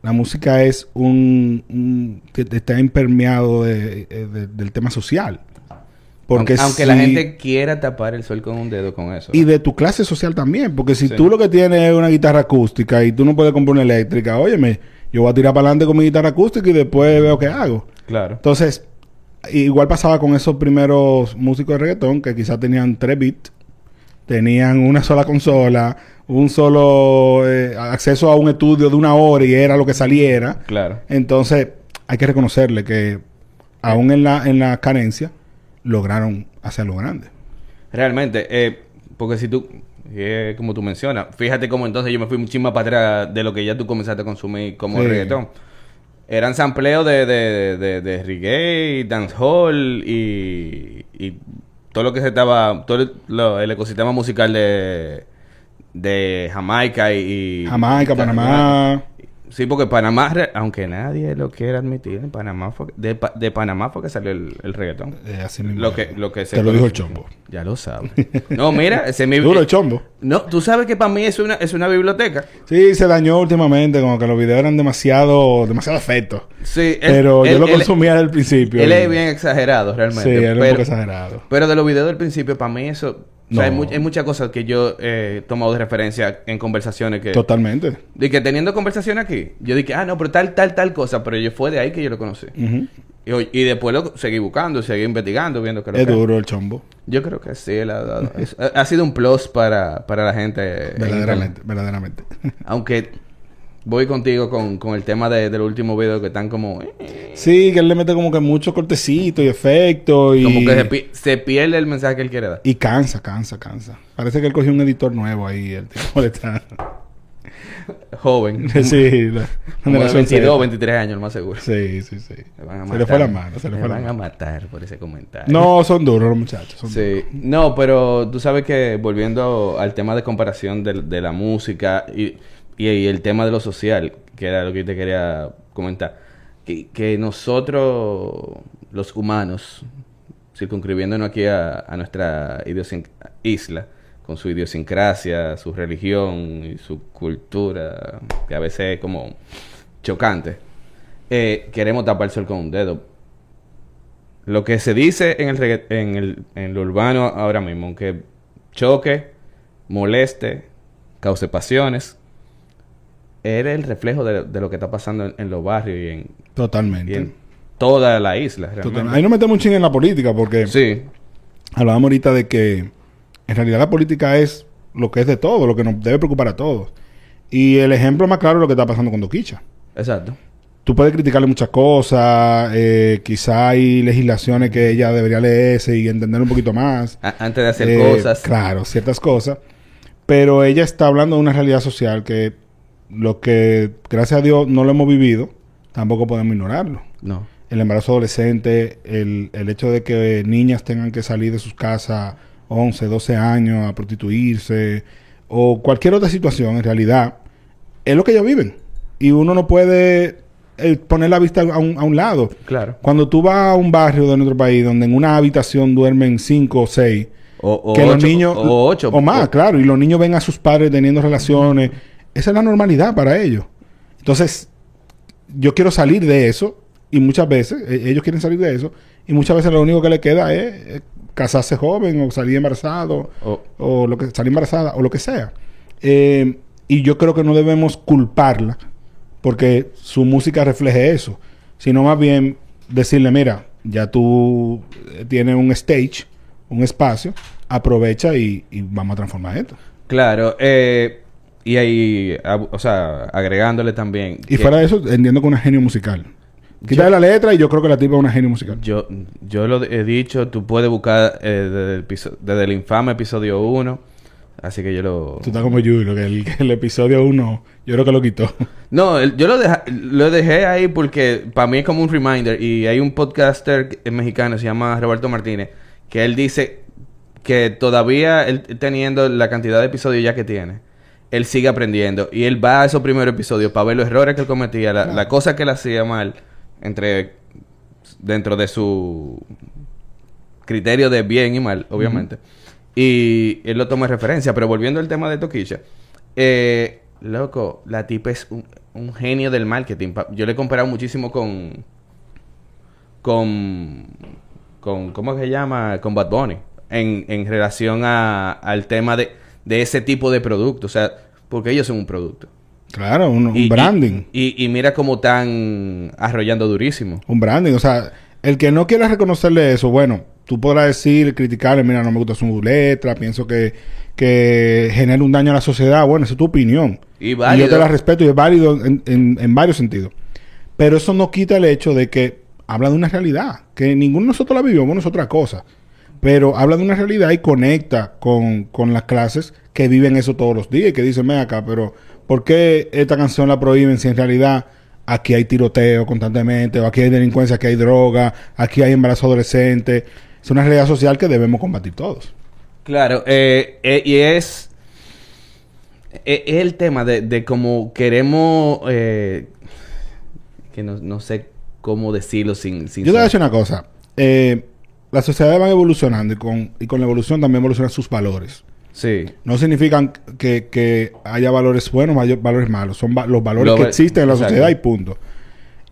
la música es un. un- que está impermeado de- eh, de- del tema social. Porque aunque, aunque la gente quiera tapar el sol con un dedo con eso. Y de tu clase social también. Porque si Sí. tú lo que tienes es una guitarra acústica y tú no puedes comprar una eléctrica, óyeme, yo voy a tirar para adelante con mi guitarra acústica y después veo qué hago. Claro. Entonces, igual pasaba con esos primeros músicos de reggaetón que quizás tenían tres beats, tenían una sola consola, un solo eh, acceso a un estudio de una hora y era lo que saliera. Claro. Entonces, hay que reconocerle que aún en la, en la carencia, lograron hacerlo grande. Realmente, eh, porque si tú, eh, como tú mencionas, fíjate cómo entonces yo me fui muchísimo para atrás de lo que ya tú comenzaste a consumir como Sí. reggaetón. Eran sampleos de, de, de, de reggae, dancehall y, y todo lo que se estaba, todo el, lo- el ecosistema musical de, de Jamaica y... Jamaica, Panamá. Sí, porque Panamá, aunque nadie lo quiera admitir, en Panamá fue, de, de Panamá fue que salió el, el reggaetón. Eh, así mismo. Lo que, lo que se Te lo dijo el chombo. Ya lo sabes. No, mira, ese es mi... Duro el chombo. No, tú sabes que para mí es una, es una biblioteca. Sí, se dañó últimamente, como que los videos eran demasiado, demasiado efectos. Sí, él- Pero yo él- lo él- consumía desde el principio. Él es bien exagerado, realmente. Sí, era un pero, poco exagerado. pero de los videos del principio, para mí eso... O sea, hay, No. mu- hay muchas cosas que yo eh, he tomado de referencia en conversaciones que... Totalmente. De que teniendo conversaciones aquí, yo dije, ah, no, pero tal, tal, tal cosa, pero yo fue de ahí que yo lo conocí. Y, y después lo seguí buscando, seguí investigando, viendo que lo Es que- duro el chombo. Yo creo que sí, él ha, dado- es- ha- sido un plus para, para la gente. en Verdaderamente, verdaderamente. Aunque voy contigo con, con el tema de, del último video que están como... eh, sí, que él le mete como que mucho cortecito y efecto y... como que se, pi- se pierde el mensaje que él quiere dar. Y cansa, cansa, cansa. Parece que él cogió un editor nuevo ahí, el tipo le está... Joven. sí, la Como de generación 22 Z. o 23 años, lo más seguro. Sí, sí, sí. Me van a Se le fue la mano, se le fue la van a mano. matar por ese comentario. No, son duros los muchachos. son duros. Sí, no, pero tú sabes que volviendo al tema de comparación de, de la música y, y- el tema de lo social, que era lo que te quería comentar, que, que nosotros, los humanos, circunscribiéndonos aquí a, nuestra isla, con su idiosincrasia, su religión y su cultura, que a veces es como chocante, eh, queremos tapar el sol con un dedo. Lo que se dice en el, en el en lo urbano ahora mismo, aunque choque, moleste, cause pasiones, era el reflejo de, de lo que está pasando en, en los barrios y en, Totalmente. y en toda la isla. Realmente. Ahí no metemos un ching en la política porque Sí, hablábamos ahorita de que en realidad la política es lo que es de todo, lo que nos debe preocupar a todos. Y el ejemplo más claro es lo que está pasando con Doquicha. exacto. Tú puedes criticarle muchas cosas, eh, quizá hay legislaciones que ella debería leerse y entender un poquito más. A- antes de hacer Eh, cosas. Claro, ciertas cosas. Pero ella está hablando de una realidad social que lo que, gracias a Dios, no lo hemos vivido, tampoco podemos ignorarlo. No. El embarazo adolescente, el, el hecho de que niñas tengan que salir de sus casas 11, 12 años a prostituirse o cualquier otra situación, en realidad, es lo que ellas viven. Y uno no puede eh, poner la vista a un, a un lado. Claro. Cuando tú vas a un barrio de nuestro país donde en una habitación duermen cinco o seis, O, o que ocho, los niños o ocho. o más, O- claro, y los niños ven a sus padres teniendo relaciones, esa es la normalidad para ellos. Entonces, yo quiero salir de eso y muchas veces eh, ellos quieren salir de eso y muchas veces lo único que les queda es, eh, casarse joven o salir embarazado o- o lo que salir embarazada o lo que sea. Eh, y yo creo que no debemos culparla porque su música refleje eso, sino más bien decirle, mira, ya tú eh, tienes un stage, un espacio, aprovecha y, y vamos a transformar esto. Claro. Eh, y ahí, o sea, agregándole también. Y que- fuera de eso, entiendo que es una genio musical. Quítale la letra y yo creo que la tipa es una genio musical. Yo, yo lo he dicho, tú puedes buscar eh, desde, el episo- desde el infame episodio 1. Así que yo lo... Tú estás como Julio, que el, que el episodio 1, yo creo que lo quitó. No, el- yo lo, deja- lo dejé ahí porque para mí es como un reminder. Y hay un podcaster mexicano, se llama Roberto Martínez, que él dice que todavía él teniendo la cantidad de episodios ya que tiene, él sigue aprendiendo. Y él va a esos primeros episodios para ver los errores que él cometía, la, la cosa que él hacía mal entre dentro de su criterio de bien y mal, obviamente. Y él lo toma de referencia. Pero volviendo al tema de Toquilla, eh, loco, la tipa es un, un genio del marketing. Pa- Yo le he comparado muchísimo con. con. con ¿Cómo se llama? Con Bad Bunny. En, en relación a, al tema de, de ese tipo de producto. O sea, porque ellos son un producto. Claro, un, un Y- y- branding. Y, y mira cómo están arrollando durísimo. Un branding, o sea, El que no quiera reconocerle eso, bueno, tú podrás decir, criticarle, mira, no me gusta su letra, pienso que, que genera un daño a la sociedad. Bueno, esa es tu opinión. Y yo te la respeto y es válido en, en- en varios sentidos. Pero eso no quita el hecho de que habla de una realidad, que ninguno de nosotros la vivimos, es otra cosa. Pero habla de una realidad y conecta con, con las clases que viven eso todos los días y que dicen, ven acá, pero ¿por qué esta canción la prohíben si en realidad aquí hay tiroteo constantemente, o aquí hay delincuencia, aquí hay droga, aquí hay embarazo adolescente? Es una realidad social que debemos combatir todos. Claro, eh, eh, y es, eh, es el tema de, de cómo queremos, eh, que no, no sé cómo decirlo sin... sin Yo te voy a decir una cosa. Eh, las sociedades van evolucionando y con, y con la evolución también evolucionan sus valores. Sí, No significan que, que haya valores buenos o valores malos. Son va- los valores Lo que existen en la exacto. sociedad y punto.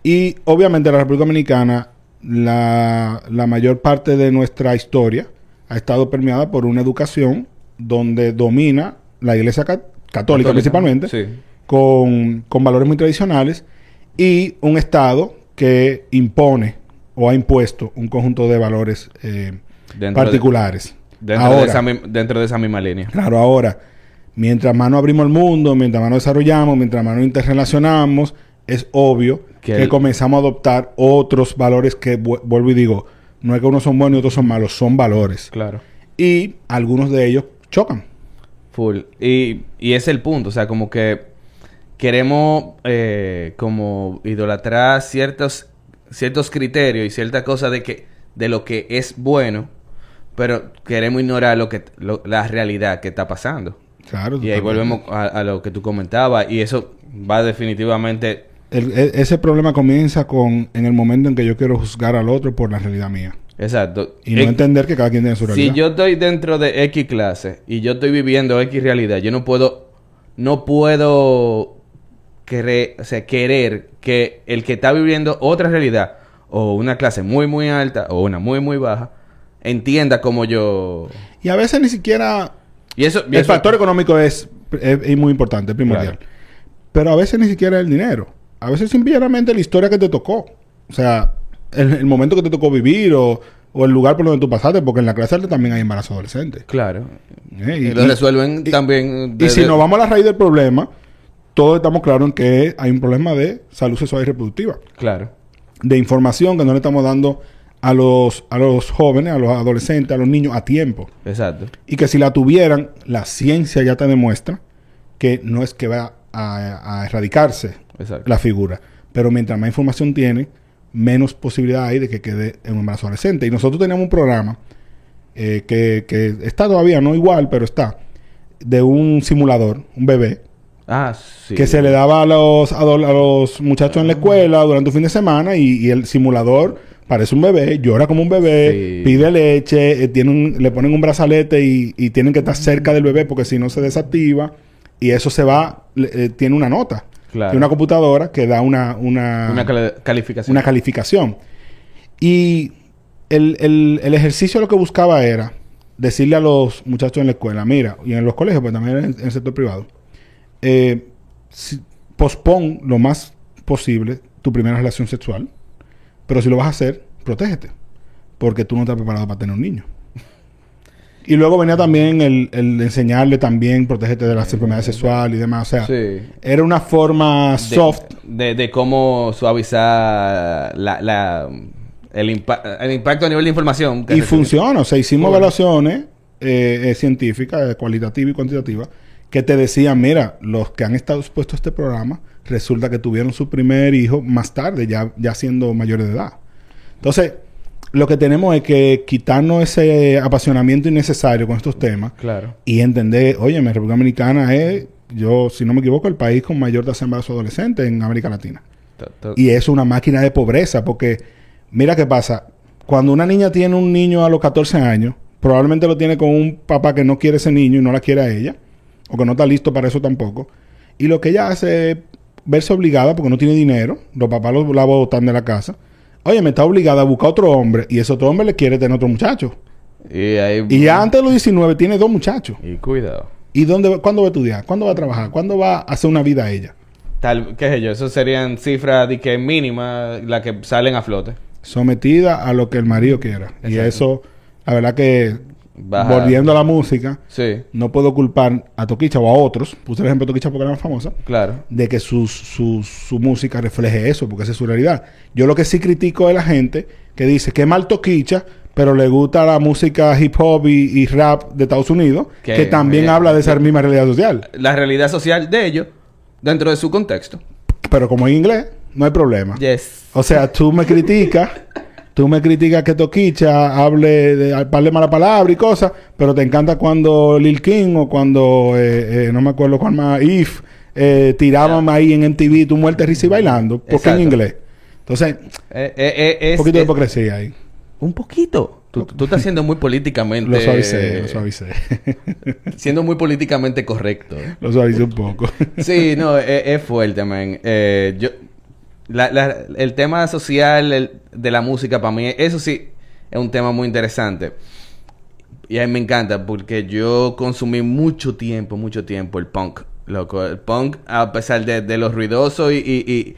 Y obviamente en la República Dominicana, la, la mayor parte de nuestra historia ha estado permeada por una educación donde domina la Iglesia ca- católica, Católica, principalmente, sí. con, con valores muy tradicionales y un Estado que impone o ha impuesto un conjunto de valores eh, Dentro de- particulares. dentro, Ahora, de esa, dentro de esa misma línea. Claro, ahora, mientras más nos abrimos el mundo, mientras más nos desarrollamos, mientras más nos interrelacionamos, es obvio Que que, el- comenzamos a adoptar otros valores que, vu- vuelvo y digo, no es que unos son buenos y otros son malos, son valores. Claro. Y algunos de ellos chocan. Full. Y, y es el punto, o sea, como que queremos eh, como idolatrar ciertos, ciertos criterios y ciertas cosas de que de lo que es bueno, pero queremos ignorar lo que lo- la realidad que está pasando. Claro. Y ahí volvemos a, a lo que tú comentabas y eso va definitivamente El- e- ese problema comienza con en el momento en que yo quiero juzgar al otro por la realidad mía. exacto. Y no Eh, entender que cada quien tiene su Si realidad. yo estoy dentro de X clase y yo estoy viviendo X realidad, yo no puedo, no puedo querer, o sea, querer que el que está viviendo otra realidad o una clase muy muy alta o una muy muy baja entienda como yo Y a veces ni siquiera y eso, y el eso- factor económico es, es- es muy importante, es primordial. Claro. Pero a veces ni siquiera el dinero. A veces simplemente la historia que te tocó. O sea, el, el momento que te tocó vivir o, o el lugar por donde tú pasaste, porque en la clase alta también hay embarazo adolescente. claro ¿eh? y, lo resuelven y- también Y si desde- nos vamos a la raíz del problema, todos estamos claros en que hay un problema de salud sexual y reproductiva. claro De información que no le estamos dando a los, a los jóvenes, a los adolescentes, a los niños a tiempo. exacto Y que si la tuvieran, la ciencia ya te demuestra que no es que va a, a erradicarse exacto la figura. Pero mientras más información tiene, menos posibilidad hay de que quede en un embarazo adolescente. Y nosotros teníamos un programa eh, que, que está todavía, no igual, pero está, de un simulador, un bebé, ah sí que se le daba a los, adol- a los muchachos en la escuela durante un fin de semana y, y el simulador parece un bebé, llora como un bebé, Sí. pide leche, eh, tiene un- le ponen un brazalete y, y tienen que estar cerca del bebé porque si no se desactiva y eso se va, le- eh, tiene una nota. Claro. Tiene una computadora que da una, una, una cali- calificación una calificación. Y el, el- el ejercicio lo que buscaba era decirle a los muchachos en la escuela, mira, y en los colegios, pues también en el sector privado, eh, si- pospon lo más posible tu primera relación sexual, pero si lo vas a hacer, protégete, porque tú no estás preparado para tener un niño. Y luego venía también el, el enseñarle también, protégete de las enfermedades sexuales y demás. O sea, Sí. era una forma soft de, de cómo suavizar la, la, el, impa- el impacto a nivel de información. que Y funciona. O sea, hicimos evaluaciones eh, eh, científicas, eh, cualitativas y cuantitativas, que te decían, mira, los que han estado expuestos a este programa, resulta que tuvieron su primer hijo más tarde, ya, ya siendo mayores de edad. Entonces, lo que tenemos es que quitarnos ese apasionamiento innecesario con estos temas Claro. y entender, oye, la República Dominicana es, yo, si no me equivoco, el país con mayor tasa de embarazo adolescente en América Latina. Y es una máquina de pobreza, porque mira qué pasa. Cuando una niña tiene un niño a los 14 años, probablemente lo tiene con un papá que no quiere ese niño y no la quiere a ella, o que no está listo para eso tampoco. Y lo que ella hace es verse obligada, porque no tiene dinero, los papás lo- la botan de la casa. Oye, me está obligada a buscar otro hombre, y ese otro hombre le quiere tener otro muchacho. Y ahí... Y ya antes de los 19 tiene dos muchachos. Y cuidado. ¿Y dónde, va- cuándo va a estudiar? ¿Cuándo va a trabajar? ¿Cuándo va a hacer una vida a ella? Tal, qué sé yo, eso serían cifras de que mínimas las que salen a flote. sometida a lo que el marido quiera. Y eso, la verdad que, Baja- volviendo a la música, Sí, no puedo culpar a Toquicha o a otros, puse el ejemplo de Toquicha porque era más famosa, claro. de que sus- su, su música refleje eso, porque esa es su realidad. Yo lo que sí critico es la gente que dice que mal Toquicha, pero le gusta la música hip hop y, y rap de Estados Unidos, Que- que, también habla de esa misma realidad social. La realidad social de ellos dentro de su contexto. Pero como en inglés, no hay problema. Yes. O sea, tú me criticas, tú me criticas que Toquicha hable de hable mala palabra y cosas, pero te encanta cuando Lil King o cuando, eh, eh, no me acuerdo cuál más, If, eh, tiraban ahí en MTV tu muerte risa y bailando, porque Exacto. en inglés. Entonces, Eh, eh, eh, es- un poquito de es- hipocresía ahí. Un poquito. Tú, tú estás siendo muy políticamente... Lo suavicé, lo suavicé. Siendo muy políticamente correcto. lo suavicé un poco. Sí, no, es, es fuerte, man. Eh, yo, la- la- el tema social el- de la música para mí, eso sí, es un tema muy interesante. Y a mí me encanta porque yo consumí mucho tiempo, mucho tiempo el punk, loco. El punk, a pesar de, de lo ruidoso y, y, y,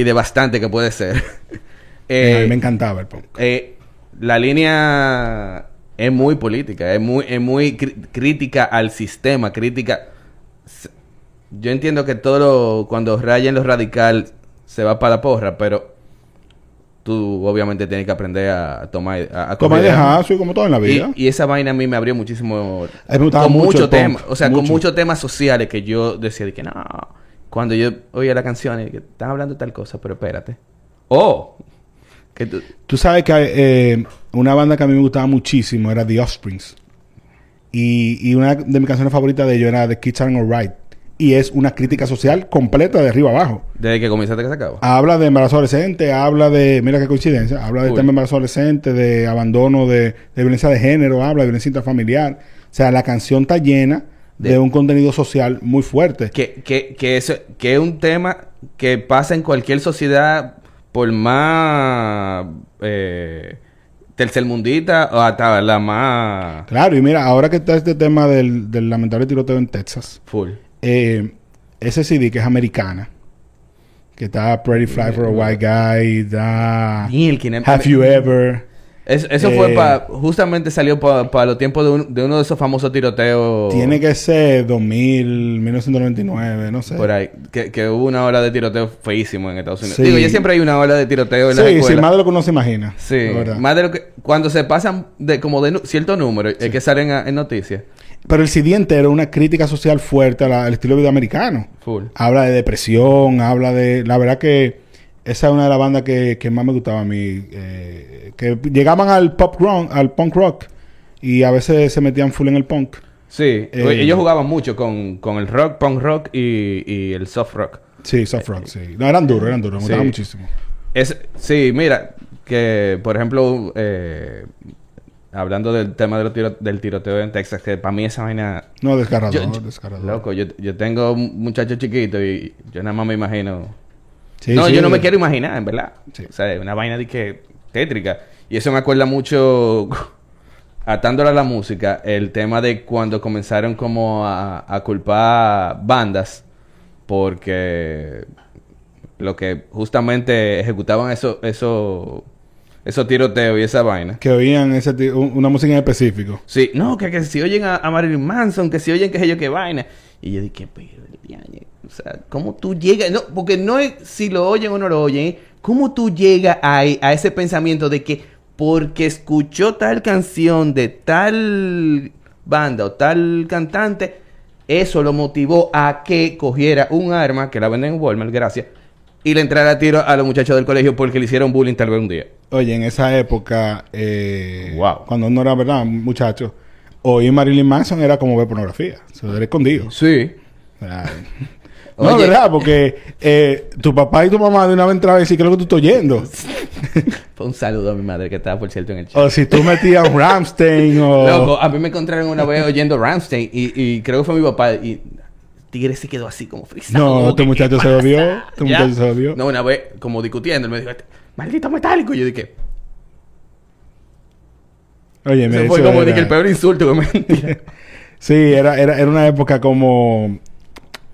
y de bastante que puede ser. Eh, a mí me encantaba el punk. eh, la línea es muy política, es muy, es muy crítica al sistema, crítica. Yo entiendo que todo lo, cuando raya en lo radical se va para la porra, pero tú obviamente tienes que aprender a tomar a, a Como coger- dejar, soy como todo en la vida. y, y esa vaina a mí me abrió muchísimo. Me con mucho muchos temas. O sea, con mucho. muchos temas sociales que yo decía de que no. Cuando yo oía la canción y que están hablando de tal cosa, pero espérate. Oh, que tú- Tú sabes que eh, una banda que a mí me gustaba muchísimo era The Offsprings. Y, y una de mis canciones favoritas de ellos era The Kids Aren't Alright. Y es una crítica social completa de arriba abajo. desde que comenzaste que se acaba. Habla de embarazo adolescente, habla de, mira qué coincidencia, habla de Uy. tema de embarazo adolescente, de abandono, de, de violencia de género, habla de violencia intrafamiliar. O sea, la canción está llena de, De- un contenido social muy fuerte. Que, que, que, eso, que es un tema que pasa en cualquier sociedad, por más eh, tercermundita o hasta la más Claro, y mira, ahora que está este tema del, del lamentable tiroteo en Texas, full. Eh, ese CD que es americana, que está Pretty Fly for a White Guy, da que- Have You Ever. Es- eso fue Eh, para... Justamente salió para los tiempos de, un- de uno de esos famosos tiroteos... Tiene que ser 2000, 1999, no sé. Por ahí. Que, que hubo una ola de tiroteo feísimo en Estados Unidos. Sí. Digo, ya siempre hay una ola de tiroteo en la Sí, escuela. sí, más de lo que uno se imagina. Sí, más de lo que... Cuando se pasan de como de cierto número, es que salen a- en noticias. Pero el CD entero una crítica social fuerte al estilo de vida americano. Full. Habla de depresión, habla de... La verdad que esa es una de las bandas que, que más me gustaba a mí. eh, que llegaban al pop rock, al punk rock. Y a veces se metían full en el punk. Sí, Eh, ellos jugaban mucho con, con el rock, punk rock y, y el soft rock. Sí, soft rock, sí. No, eran duros, eran duros. Me Sí. gustaba muchísimo. Es, sí, mira, que por ejemplo, eh, hablando del tema tiro- del tiroteo en Texas, que para mí esa vaina... No, descarrador, Yo- descarrador. Loco, yo, yo tengo un muchacho chiquito y yo nada más me imagino... Sí, no, sí, yo no me quiero imaginar, en verdad. Sí. O sea, una vaina de que tétrica. Y eso me acuerda mucho, atándola a la música, el tema de cuando comenzaron como a, a culpar bandas porque lo que justamente ejecutaban eso, eso, esos tiroteos y esa vaina. Que oían ese una música en específico. Sí, no, que, que si oyen a, a Marilyn Manson, que si oyen que es yo que vaina. Y yo dije, pero, o sea, ¿cómo tú llegas? No, porque no es si lo oyen o no lo oyen. ¿cómo tú llegas a, a ese pensamiento de que porque escuchó tal canción de tal banda o tal cantante, eso lo motivó a que cogiera un arma, que la venden en Walmart, gracias, y le entrara a tiro a los muchachos del colegio porque le hicieron bullying tal vez un día? Oye, en esa época, eh, Wow. cuando uno era, ¿verdad? Muchacho, oír Marilyn Manson era como ver pornografía. Se lo era escondido. Sí. No, Oye. ¿verdad? Porque eh, tu papá y tu mamá de una vez entraban y decían, ¿qué es lo que tú estás oyendo? Fue un saludo a mi madre que estaba, por cierto, en el chat. o si tú metías Ramstein o... Loco, a mí me encontraron una vez oyendo Ramstein y, y creo que fue mi papá y Tigre se quedó así como frisado. No, ¿Qué- este muchacho se pasa? odió. Este Ya. muchacho se odió. No, una vez como discutiendo, él me dijo, maldito metálico. Y yo dije, Oye, eso fue como dije, el peor insulto que me. Sí, era, era, era una época como...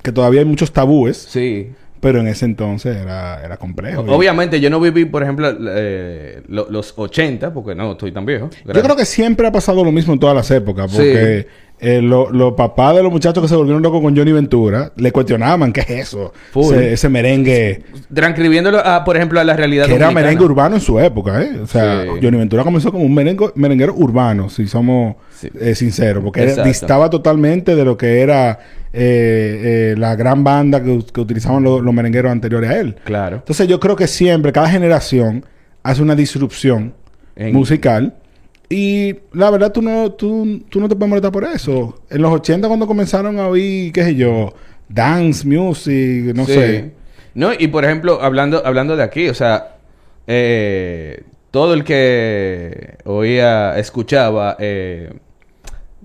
Que todavía hay muchos tabúes. Sí. pero en ese entonces era, era complejo. Obviamente yo no viví, por ejemplo, eh, lo- los 80, porque no estoy tan viejo. Yo creo que siempre ha pasado lo mismo en todas las épocas, porque eh, lo- los papás de los muchachos que se volvieron locos con Johnny Ventura le cuestionaban qué es eso, ese, ese merengue Transcribiéndolo, a, por ejemplo, a la realidad que era merengue urbano en su época, ¿eh? O sea, Sí. Johnny Ventura comenzó como un merengue, merenguero urbano, si somos Sí. eh, sinceros, porque era- distaba totalmente de lo que era eh, eh, la gran banda que, que utilizaban los, los merengueros anteriores a él. Claro. Entonces yo creo que siempre, cada generación hace una disrupción En- musical. Y la verdad, tú no, tú, tú no te puedes molestar por eso. En los 80, cuando comenzaron a oír, qué sé yo, dance music, no Sí. sé. No, y por ejemplo, hablando, hablando de aquí, o sea, eh, todo el que oía, escuchaba eh,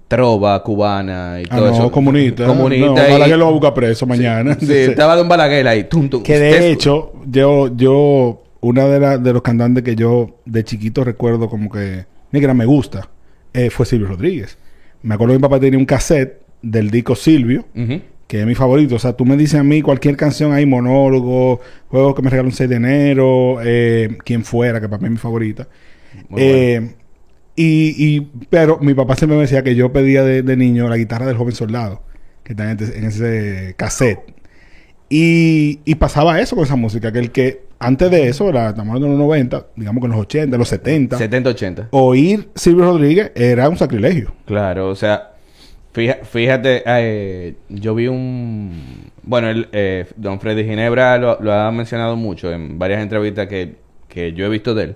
trova cubana y Ah, todo no, eso. comunista. Comunista. No, y- lo va a buscar preso mañana. Sí, estaba Don Balaguer ahí. Tum, tum. Que Usted- de hecho, yo, yo, una de, la- de los cantantes que yo de chiquito recuerdo como que, negra, me gusta, eh, fue Silvio Rodríguez. Me acuerdo que mi papá tenía un cassette del disco Silvio, que es mi favorito. O sea, tú me dices a mí cualquier canción ahí, monólogo, juego que me regaló un 6 de enero, eh, quien fuera, que para mí es mi favorita. Muy Eh, y, y, pero mi papá siempre me decía que yo pedía de, de niño la guitarra del joven soldado, que está en, este- en ese cassette. Y, y pasaba eso con esa música, que el que antes de eso, era, estamos hablando de los 90, digamos que en los 80, los 70, 70-80. oír Silvio Rodríguez era un sacrilegio. Claro, o sea, fija- fíjate, eh, yo vi un... Bueno, el, eh, don Freddy Ginebra lo, lo ha mencionado mucho en varias entrevistas que, que yo he visto de él.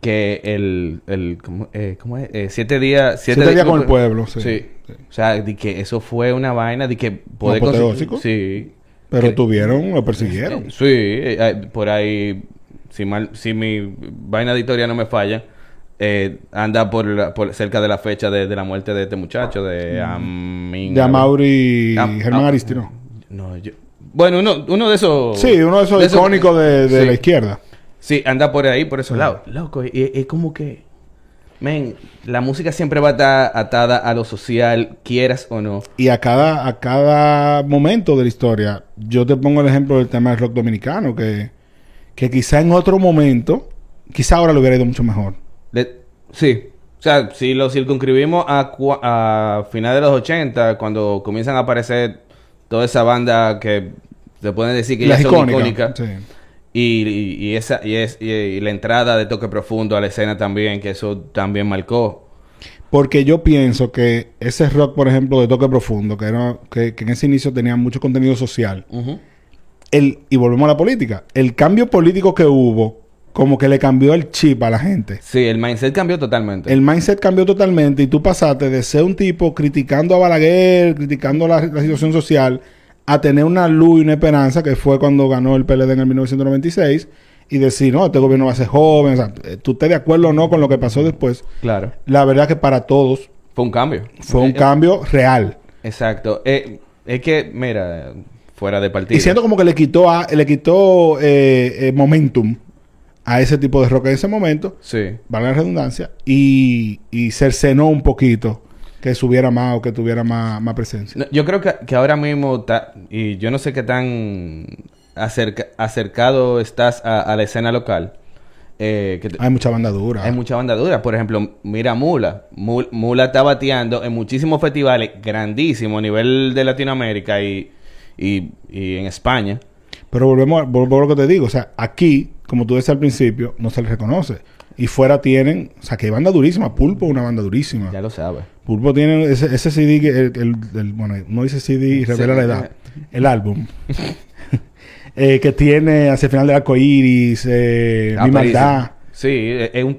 Que el... el ¿cómo, eh, cómo es? Eh, siete días... Siete días con el pueblo, sí. Sí. Sí. O sea, de que eso fue una vaina de que... poder Sí. Pero Que- tuvieron, lo persiguieron. Sí, eh, por ahí, si mal, si mi vaina de historia no me falla, eh, anda por, la- por cerca de la fecha de, de la muerte de este muchacho, de Amin. Mm. De Amaury Am- Germán ah, Aristino. No, yo... Bueno, uno, uno de esos... Sí, uno de esos icónicos de, de sí. la izquierda. Sí, anda por ahí, por esos lados. Loco, y- y- es como que... Men, la música siempre va a estar atada a lo social, quieras o no. Y a cada, a cada momento de la historia, yo te pongo el ejemplo del tema del rock dominicano, que, que quizá en otro momento, quizá ahora lo hubiera ido mucho mejor. Le- sí. O sea, si lo circunscribimos a, a finales de los 80, cuando comienzan a aparecer toda esa banda que se pueden decir que ya Las son icónicas. icónicas. sí. Y, y- y esa, y, es, y, la entrada de toque profundo a la escena también, que eso también marcó. Porque yo pienso que ese rock, por ejemplo, de toque profundo, que, era, que, que en ese inicio tenía mucho contenido social, el, y volvemos a la política, el cambio político que hubo, como que le cambió el chip a la gente. Sí, el mindset cambió totalmente. El mindset cambió totalmente y tú pasaste de ser un tipo criticando a Balaguer, criticando la, la situación social, a tener una luz y una esperanza, que fue cuando ganó el PLD en el 1996, y decir, no, este gobierno va a ser joven, o sea, eh, tú estés de acuerdo o no con lo que pasó después. Claro. La verdad que para todos Fue un cambio. fue un Eh, cambio real. Exacto. Eh, es que, mira, fuera de partido. Y siento como que le quitó, a, le quitó eh, eh, momentum a ese tipo de rock en ese momento, Sí. vale la redundancia, y, y cercenó un poquito que subiera más o que tuviera más, más presencia. No, yo creo que, que ahora mismo, y yo no sé qué tan acerca- acercado estás a, a la escena local. eh, que te- Hay mucha banda dura. hay mucha banda dura. Por ejemplo, mira Mula. Mul- Mula está bateando en muchísimos festivales grandísimos a nivel de Latinoamérica y, y, y en España. Pero volvemos a, volvemos a lo que te digo. O sea, aquí, como tú decías al principio, no se les reconoce. Y fuera tienen... O sea, que hay banda durísima. Pulpo es una banda durísima. Ya lo sabes. Pulpo tiene ese, ese CD que... El, el- el- bueno, no dice CD y revela Sí. la edad. El álbum. Eh, que tiene hacia el final del arco iris, eh, Mi. Maldad. Sí, es es un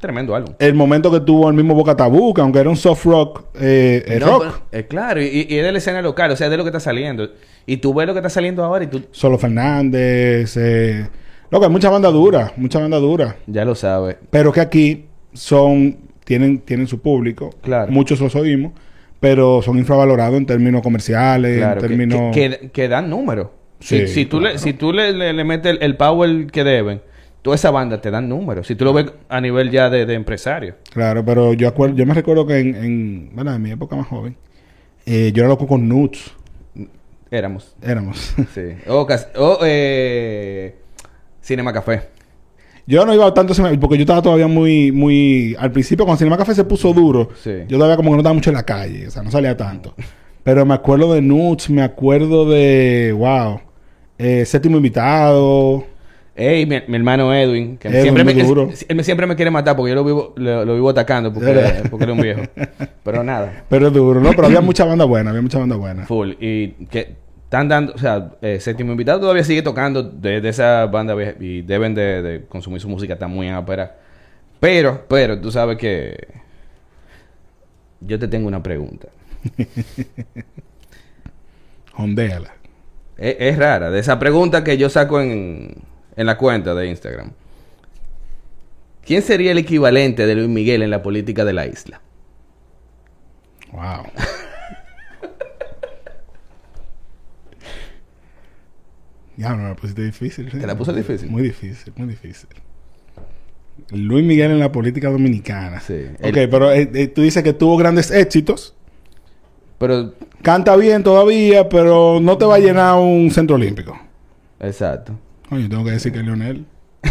tremendo álbum. El momento que tuvo el mismo Boca Tabú, que aunque era un soft rock, eh, es No, rock. pero- eh, claro, y, y es de la escena local, o sea, es de lo que está saliendo. Y tú ves lo que está saliendo ahora y tú Solo Fernández. Eh, loco, hay mucha banda dura. Mucha banda dura. ya lo sabes. Pero que aquí son, tienen, tienen su público. Claro. Muchos los oímos, pero son infravalorados en términos comerciales, Claro, en términos... que, que- que dan números. Si, Sí, si tú, le, si tú le, le- le metes el, el power que deben, toda esa banda te dan números. Si tú lo ves a nivel ya de, de empresario. Claro, pero yo acuerdo, yo me recuerdo que en, en, bueno, en mi época más joven, eh, yo era loco con Nuts. Éramos. Éramos. Sí. O eh, Cinema Café. Yo no iba tanto porque yo estaba todavía muy, muy... Al principio, cuando Cinema Café se puso duro, Sí. yo todavía como que no estaba mucho en la calle. O sea, no salía tanto. Pero me acuerdo de Nuts, me acuerdo de... Wow. Eh, séptimo invitado. Ey, mi, mi hermano Edwin, que Edwin, siempre, me, él, siempre me quiere matar porque yo lo vivo, lo, lo vivo atacando porque, porque él es un viejo. Pero nada, Pero es duro, ¿no? Pero había mucha banda buena, había mucha banda buena. full. Y que están dando, o sea, eh, Séptimo Invitado todavía sigue tocando de, de esa banda y deben de, de consumir su música, está muy en ópera. Pero, pero, tú sabes que yo te tengo una pregunta. Hondéala. Es, es rara, de esa pregunta que yo saco en, en la cuenta de Instagram. ¿Quién sería el equivalente de Luis Miguel en la política de la isla? Wow. ya, no, me la pusiste difícil. ¿sí? ¿Te la puse difícil? Muy difícil, muy difícil. Luis Miguel en la política dominicana. Sí. Ok, El- pero eh, eh, tú dices que tuvo grandes éxitos. Pero, Canta bien todavía, pero no te va a llenar un centro olímpico. exacto. Oye, tengo que decir que Leonel.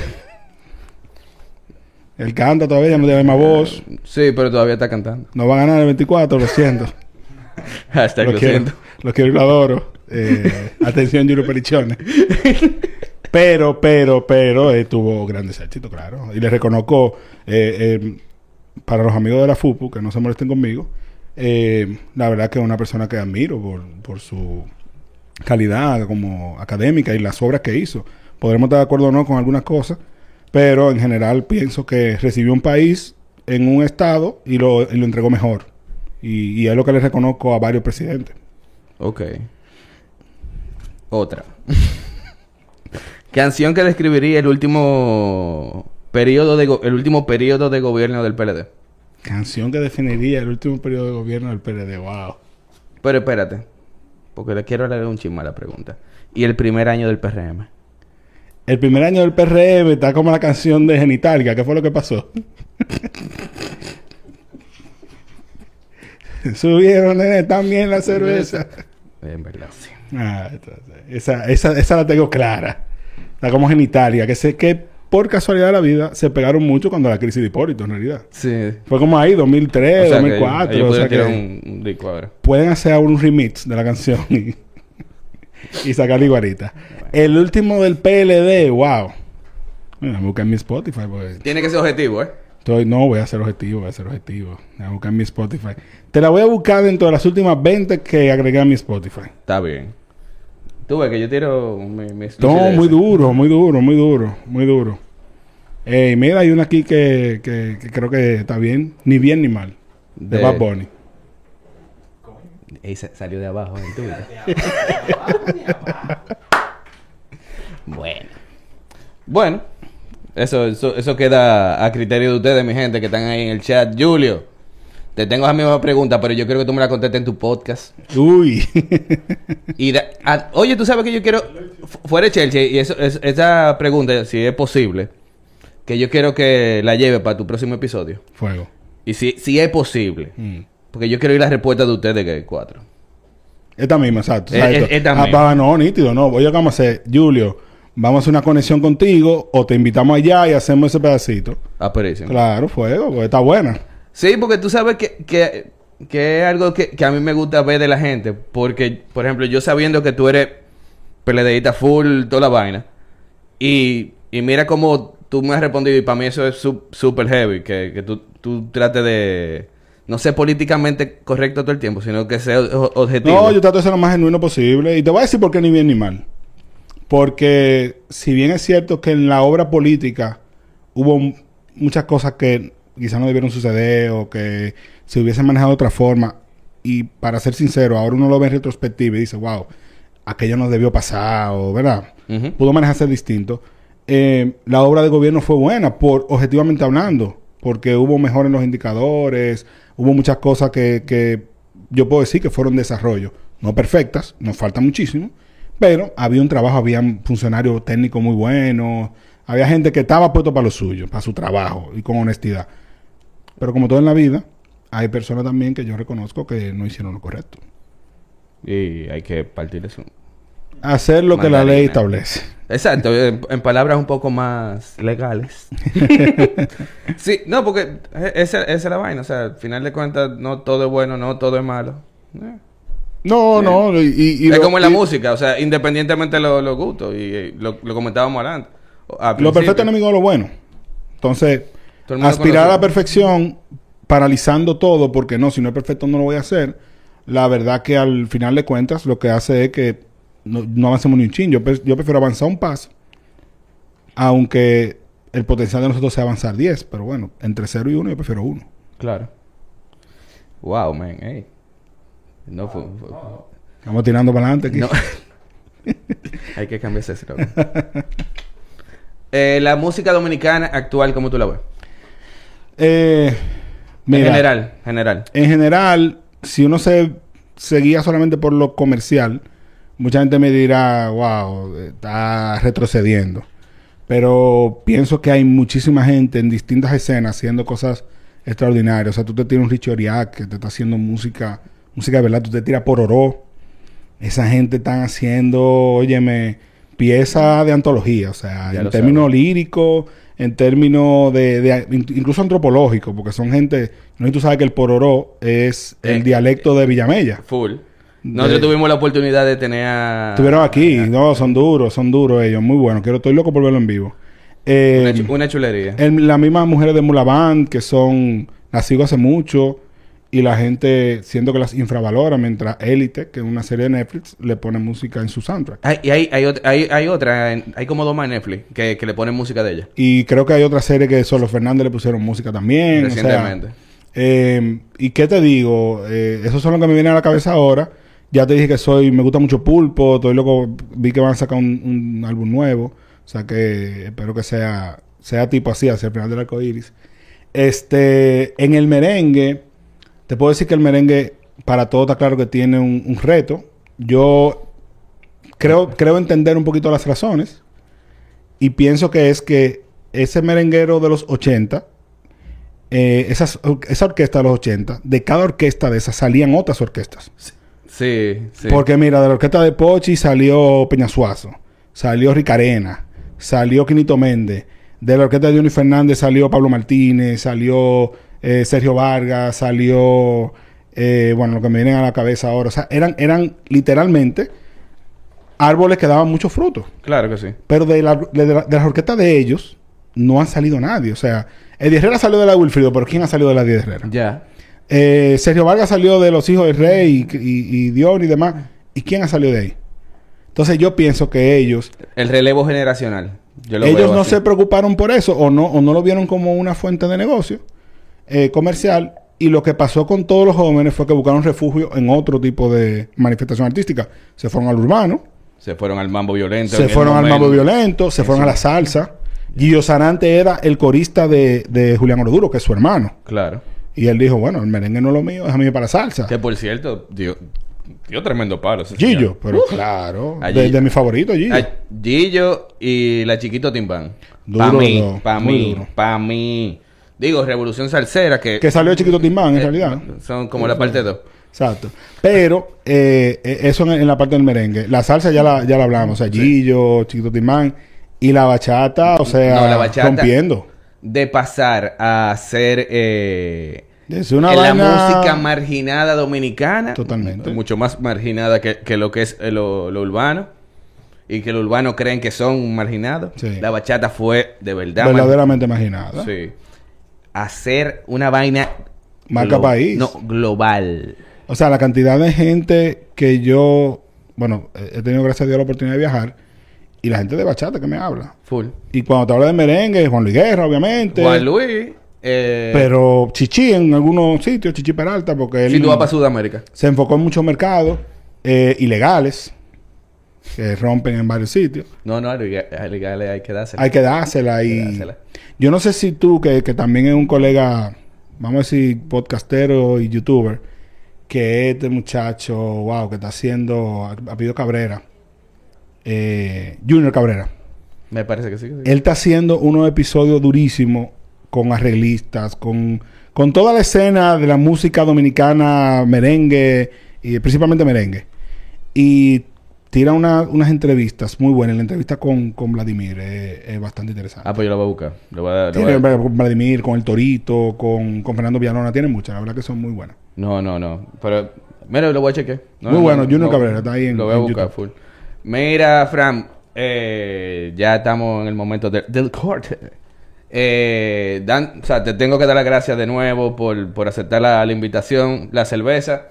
Él canta todavía, ya no tiene la misma voz. Sí, pero todavía está cantando. No va a ganar el 24, lo siento. Hashtag lo, lo quiero, siento. lo quiero y lo adoro. Eh, atención, Julio Perichone. pero, pero, pero, eh, tuvo grandes éxitos, claro. Y le reconozco, eh, eh, para los amigos de la FUPU, que no se molesten conmigo, eh, la verdad que es una persona que admiro por, por su calidad como académica y las obras que hizo. Podremos estar de acuerdo o no con algunas cosas, pero en general pienso que recibió un país en un estado y lo, y lo entregó mejor. Y, y es lo que le reconozco a varios presidentes. Ok. Otra. Canción que describiría el último periodo de el último periodo de gobierno del PLD. Canción que definiría el último periodo de gobierno del PLD. Wow. Pero espérate, porque le quiero leer un chisme a la pregunta. Y el primer año del PRM. El primer año del PRM está como la canción de Genitalia. ¿Qué fue lo que pasó? Subieron nene, también la cerveza. En verdad, sí. Ah, esa, esa, esa la tengo clara. Está como Genitalia. Que sé que por casualidad de la vida se pegaron mucho cuando la crisis de Hipólito, en realidad. Sí. Fue como ahí, 2003, O sea, que 2004. ellos o sea podrían tirar que un, disco ahora. pueden hacer un remix de la canción y, y sacar igualita. El último del PLD, wow. Mira, busca en mi Spotify. Pues. Tiene que ser objetivo, ¿eh? Estoy, no, voy a ser objetivo, voy a ser objetivo. Voy a buscar en mi Spotify. Te la voy a buscar dentro de las últimas 20 que agregué a mi Spotify. Está bien. Tú ves que yo tiro mi, mis No, muy duro, muy duro, muy duro, muy duro. Ey, mira, hay una aquí que, que, que creo que está bien. Ni bien ni mal. De, De- Bad Bunny. Ey, sa- salió de abajo el tuyo. bueno. Bueno. Eso, eso, eso queda a criterio de ustedes, mi gente, que están ahí en el chat. Julio, te tengo la misma pregunta, pero yo quiero que tú me la contestes en tu podcast. Uy. Y da- ah, oye, tú sabes que yo quiero, fu- fuera de Chelsea, y eso, es, esa pregunta, si es posible, que yo quiero que la lleve para tu próximo episodio. Fuego. Y si, si es posible, Mm. porque yo quiero oír la respuesta de ustedes, que hay cuatro. Esta misma, exacto. Eh, exacto. eh, esta Ah, misma. pa- no, nítido, no. Oye, ¿qué vamos a hacer? Julio, vamos a hacer una conexión contigo o te invitamos allá y hacemos ese pedacito. Aparecen. Claro, fuego, porque está buena. Sí, porque tú sabes que, que, que es algo que, que a mí me gusta ver de la gente. Porque, por ejemplo, yo sabiendo que tú eres peledeíta full, toda la vaina. Y, y mira cómo tú me has respondido. Y para mí eso es súper heavy. Que, que tú, tú trates de no ser políticamente correcto todo el tiempo, sino que sea objetivo. No, yo trato de ser lo más genuino posible. Y te voy a decir por qué ni bien ni mal. Porque si bien es cierto que en la obra política hubo muchas cosas que quizás no debieron suceder o que se hubiesen manejado de otra forma. Y para ser sincero, ahora uno lo ve en retrospectiva y dice, wow, aquello no debió pasar, o verdad, pudo manejarse distinto. Eh, la obra de gobierno fue buena, por objetivamente hablando, porque hubo mejor en los indicadores, hubo muchas cosas que, que yo puedo decir que fueron desarrollo. No perfectas, nos falta muchísimo, pero había un trabajo, había un funcionario técnico muy bueno, había gente que estaba puesto para lo suyo, para su trabajo y con honestidad. Pero como todo en la vida, hay personas también que yo reconozco que no hicieron lo correcto. Y hay que partir eso. Hacer lo que la ley establece. Exacto, en, en palabras un poco más legales. sí, no, porque e- esa, esa es la vaina. O sea, al final de cuentas, no todo es bueno, no todo es malo. Eh. No, Sí. no. Y, es lo- como en la y- música, o sea, independientemente de lo- los gustos. Y, eh, lo, lo comentábamos antes. Al Lo perfecto es enemigo de lo bueno. Entonces, aspirar a la perfección paralizando todo, porque no, si no es perfecto no lo voy a hacer. La verdad que al final de cuentas lo que hace es que no, no avancemos ni un chin. Yo, pre- yo prefiero avanzar un paso, aunque el potencial de nosotros sea avanzar 10, pero bueno, entre 0 y 1 yo prefiero 1. Claro. Wow, man, ey. No fue... fue- Estamos tirando para adelante aquí. No. Hay que cambiar ese slogan. Eh, la música dominicana actual, ¿cómo tú la ves? Eh, mira, en general, general. En general, si uno se seguía solamente por lo comercial, mucha gente me dirá, wow, está retrocediendo. Pero pienso que hay muchísima gente en distintas escenas haciendo cosas extraordinarias. O sea, tú te tiras un Richie Oriac que te está haciendo música, música de verdad, tú te tiras por oro. Esa gente están haciendo, óyeme, pieza de antología, o sea, Ya en términos líricos, en términos de, de- in- incluso antropológicos, porque son gente, no si tú sabes que el pororó es el Eh, dialecto de Villamella. Full. Nosotros De- tuvimos la oportunidad de tener a... Estuvieron aquí, a- no, son duros, son duros ellos, muy buenos. Quiero, estoy loco por verlo en vivo. Eh, Una, chu- una chulería. las mismas mujeres de Mulaván, que son, las sigo hace mucho, y la gente siento que las infravalora, mientras Élite, que es una serie de Netflix, le pone música en su soundtrack. Hay, y hay, hay, hay, hay otra, hay como dos más en Netflix que, que le ponen música de ella. Y creo que hay otra serie que Solo Fernández le pusieron música también. o sea, Recientemente. eh, y qué te digo, eh, esos son los que me vienen a la cabeza ahora. Ya te dije que soy, me gusta mucho Pulpo, estoy loco, vi que van a sacar un, un álbum nuevo. O sea que espero que sea, sea tipo así, hacia el final del arco iris. Este, en el merengue, te puedo decir que el merengue, para todo está claro que tiene un, un reto. Yo creo, creo entender un poquito las razones. Y pienso que es que ese merenguero de los 80, eh, esas, esa orquesta de los 80, de cada orquesta de esas salían otras orquestas. Sí, sí. Porque mira, de la orquesta de Pochi salió Peñasuazo, salió Ricarena, salió Quinito Méndez, de la orquesta de Johnny Fernández salió Pablo Martínez, salió eh, Sergio Vargas, salió, eh, bueno, lo que me viene a la cabeza ahora, o sea, eran, eran literalmente árboles que daban muchos frutos. Claro que sí. Pero de, la- de la- de las orquestas de ellos no han salido nadie. O sea, Eddie Herrera salió de la de Wilfrido, pero ¿quién ha salido de la de Herrera? Ya. Eh, Sergio Vargas salió de los hijos del rey y, y, y Dion y demás. ¿Y quién ha salido de ahí? Entonces yo pienso que ellos, El relevo generacional. Yo lo ellos no así. se preocuparon por eso o no, o no lo vieron como una fuente de negocio eh, comercial. Y lo que pasó con todos los jóvenes fue que buscaron refugio en otro tipo de manifestación artística. Se fueron al urbano, Se fueron al mambo violento. en se fueron al mambo violento, se fueron a la salsa. Gillo Sarante era el corista de, de Julián Oroduro, que es su hermano. Claro. Y él dijo, bueno, el merengue no es lo mío, déjame ir para la salsa. Que por cierto, dio, dio tremendo palo. Gillo, señor. pero claro, A de, Gillo. de mi favorito, Gillo. A Gillo y la chiquito Timbán. Duro pa' mí, los dos, pa' muy mí, duro. pa' mí. Digo, Revolución Salsera, que... Que salió de Chiquito Timbán, en eh, realidad. Son como la parte 2. Exacto. Pero eh, eh, eso en, en la parte del merengue. La salsa ya la, ya la hablamos. O sea, Gillo, Chiquito Timbán. Y la bachata, o sea, No, la bachata- rompiendo. De pasar a ser... Eh, Es una en la vaina- música marginada dominicana. Totalmente. Mucho más marginada que, que lo que es eh, lo, lo urbano. Y que los urbanos creen que son marginados. Sí. La bachata fue de verdad... verdaderamente imaginada. Sí. Hacer una vaina... Marca país. No, global. O sea, la cantidad de gente que yo, bueno, he tenido gracias a Dios la oportunidad de viajar y la gente de bachata que me habla. Full. Y cuando te habla de merengue, Juan Luis Guerra, obviamente. Juan Luis... eh, Pero Chichi en algunos sitios, Chichi Peralta, porque él si tú vas para Sudamérica. se enfocó en muchos mercados eh, ilegales que rompen en varios sitios. No, no, legal- legales hay que dársela. Hay que dársela Hay y... que dársela. Yo no sé si tú, que, que también es un colega, vamos a decir, podcastero y youtuber, que este muchacho, wow, que está haciendo, apellido Cabrera, eh, Junior Cabrera. Me parece que sí. que sí. Él está haciendo unos episodios durísimos con arreglistas, con, con toda la escena de la música dominicana, merengue, y principalmente merengue. Y tira una- unas entrevistas muy buenas. La entrevista con, con Vladimir es, es bastante interesante. Ah, pues yo lo voy a buscar. Lo voy a, lo Tiene voy a- con Vladimir, con el Torito, con, con Fernando Villalona. Tiene muchas. La verdad que son muy buenas. No, no, no. Pero, mira, lo voy a chequear. No, Muy no, bueno, no. Cabrera, está ahí en- Lo voy a buscar YouTube. full. Mira, Fran, eh, ya estamos en el momento de- del corte. Eh, Dan, o sea, te tengo que dar las gracias de nuevo por, por aceptar la, la invitación, la cerveza.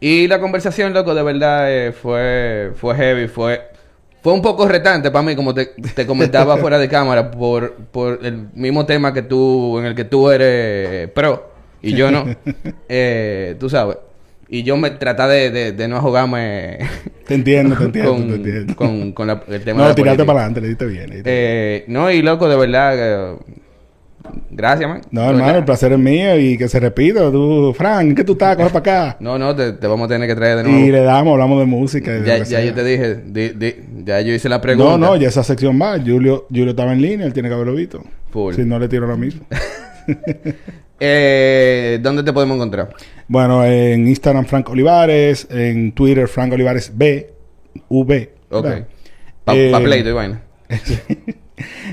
Y la conversación, loco, de verdad eh, fue, fue heavy, fue, fue un poco retante para mí, como te, te comentaba fuera de cámara, por, por el mismo tema que tú, en el que tú eres pro y yo no. Eh, tú sabes. Y yo me traté de, de, de no jugarme Te entiendo, te entiendo, con, te entiendo. con, con la- el tema de no, la tiraste para adelante, le diste bien. le diste bien. Eh, no, y loco, de verdad, eh, gracias, man. No, hermano, el placer es mío y que se repita. Tú, Frank, ¿qué tú estás? Coge para acá. No, no, te, te vamos a tener que traer de nuevo. Y le damos, hablamos de música. y ya lo yo te dije, di- di- ya yo hice la pregunta. No, no, ya esa sección va. Julio, Julio estaba en línea, él tiene que haberlo visto. Full. Si no le tiro ahora mismo. Eh, ¿Dónde te podemos encontrar? bueno, en Instagram Frank Olivares, en Twitter Frank Olivares B, V. Ok. Para Eh, Pleito y vaina.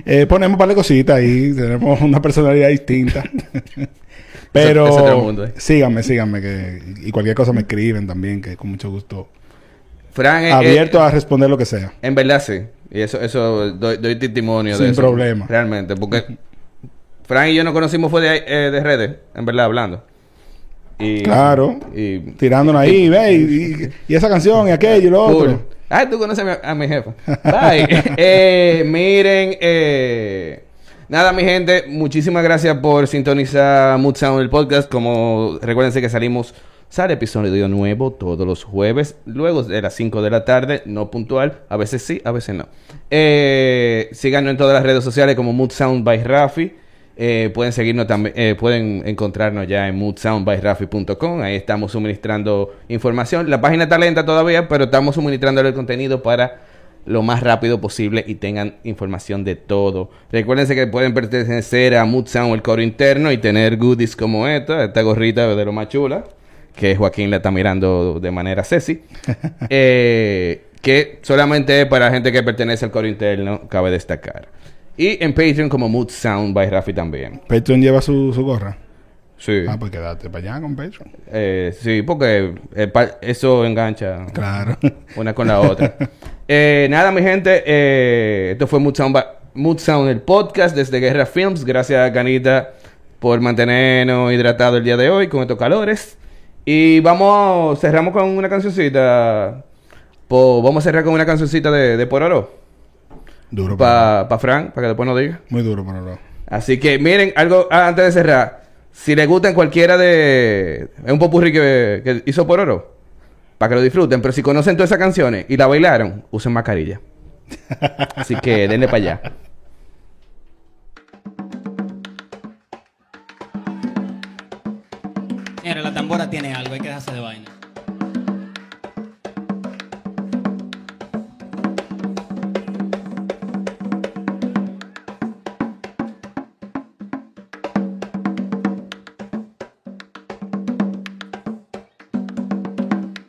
Eh, ponemos un par de cositas ahí, tenemos una personalidad distinta. Pero otro mundo, eh. síganme, síganme, que, y cualquier cosa me escriben también, que con mucho gusto. Fran, eh, Abierto eh, a responder lo que sea. En verdad sí. Y eso, eso doy, doy testimonio de Sin eso. problema. Realmente. Porque Fran y yo nos conocimos fue de, eh, de redes, en verdad, hablando. Y, Claro. Y, Tirándonos ahí, ve, y, esa canción, y aquello, y lo otro. Ah, tú conoces a mi, a mi jefa. Bye. Eh, miren, eh, nada, mi gente, muchísimas gracias por sintonizar Mood Sound el podcast. Como recuérdense que salimos, sale episodio nuevo todos los jueves, luego de las 5 de la tarde, no puntual, a veces sí, a veces no. Eh, síganos en todas las redes sociales como Mood Sound by Rafi. Eh, pueden seguirnos también, eh, pueden encontrarnos ya en moodsoundbyrafi.com. Ahí estamos suministrando información. La página está lenta todavía, pero estamos suministrando el contenido para lo más rápido posible y tengan información de todo. Recuérdense que pueden pertenecer a Mood Sound, el coro interno, y tener goodies como esta, esta gorrita de lo más chula, que Joaquín la está mirando de manera sexy. Eh, que solamente es para gente que pertenece al coro interno, cabe destacar. Y en Patreon como Mood Sound by Rafi también. Patreon lleva su, su gorra. Sí. Ah, pues quédate para allá con Patreon. Eh, sí, porque eh, eso engancha Claro. una con la otra. Eh, nada, mi gente, eh, esto fue Mood Sound, Mood Sound, el podcast desde Guerra Films. Gracias, Canita, por mantenernos hidratados el día de hoy con estos calores. Y vamos, cerramos con una cancioncita. Po- vamos a cerrar con una cancioncita de, de Pororo. Duro para pa Fran, para que después nos diga. Muy duro para lo. Así que miren, algo ah, antes de cerrar. Si les gustan cualquiera de... Es un popurrí que, que hizo por oro. Para que lo disfruten. Pero si conocen todas esas canciones y la bailaron, usen mascarilla. Así que denle para allá.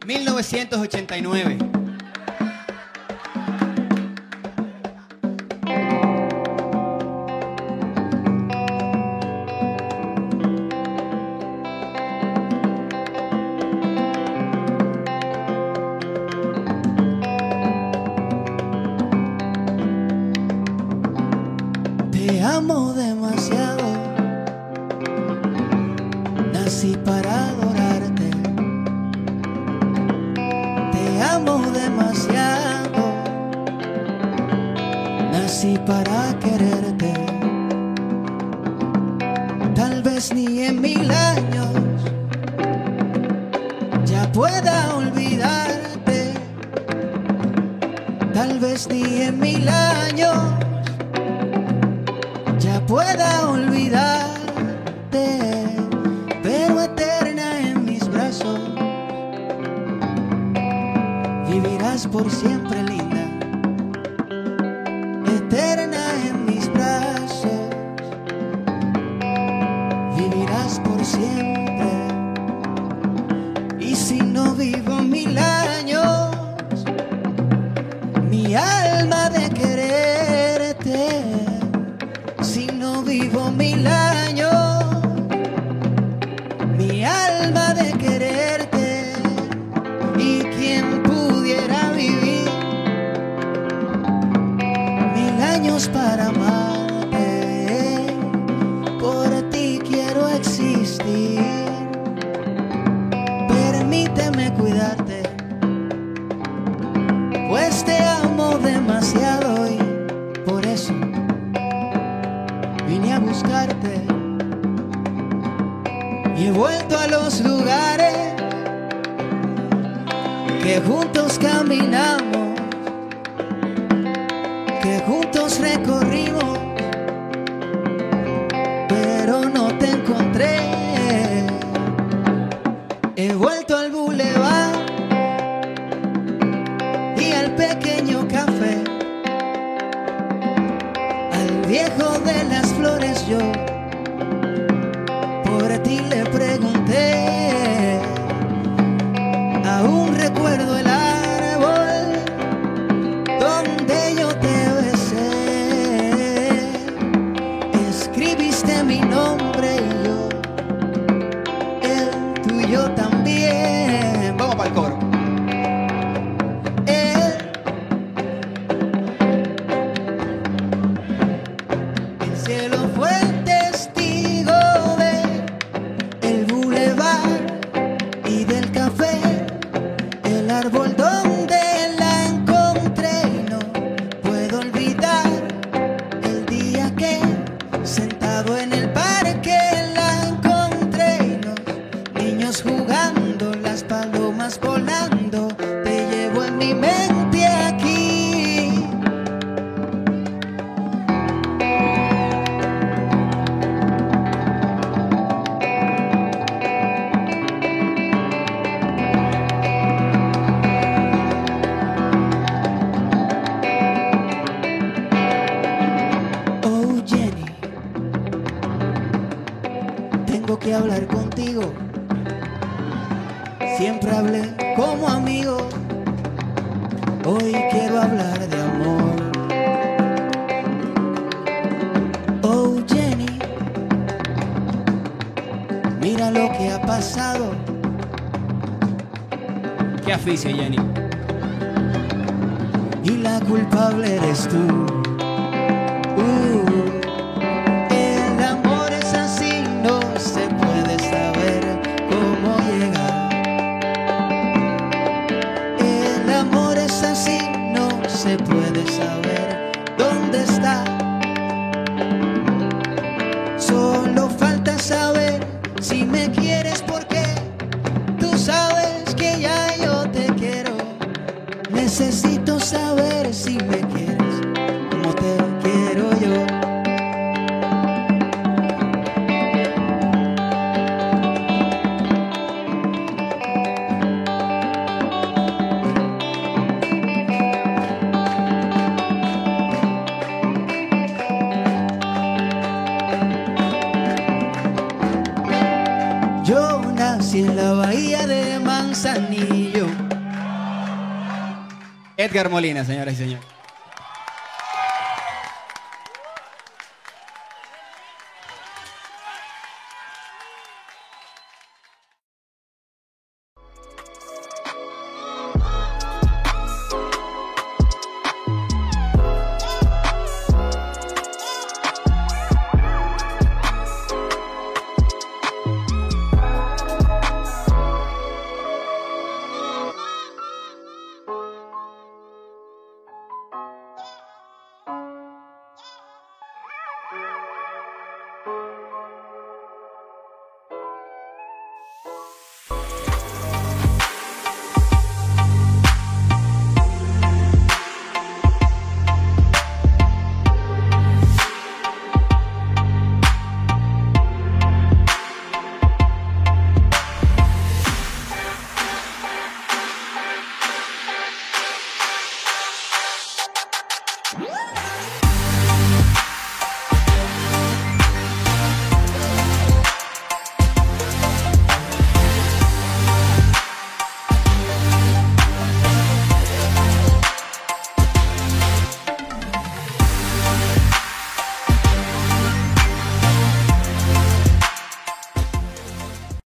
...1989... juntos recorrimos, pero no te encontré. He vuelto al bulevar y al pequeño café, al viejo de las flores yo. se puede saber. Edgar señoras y señores.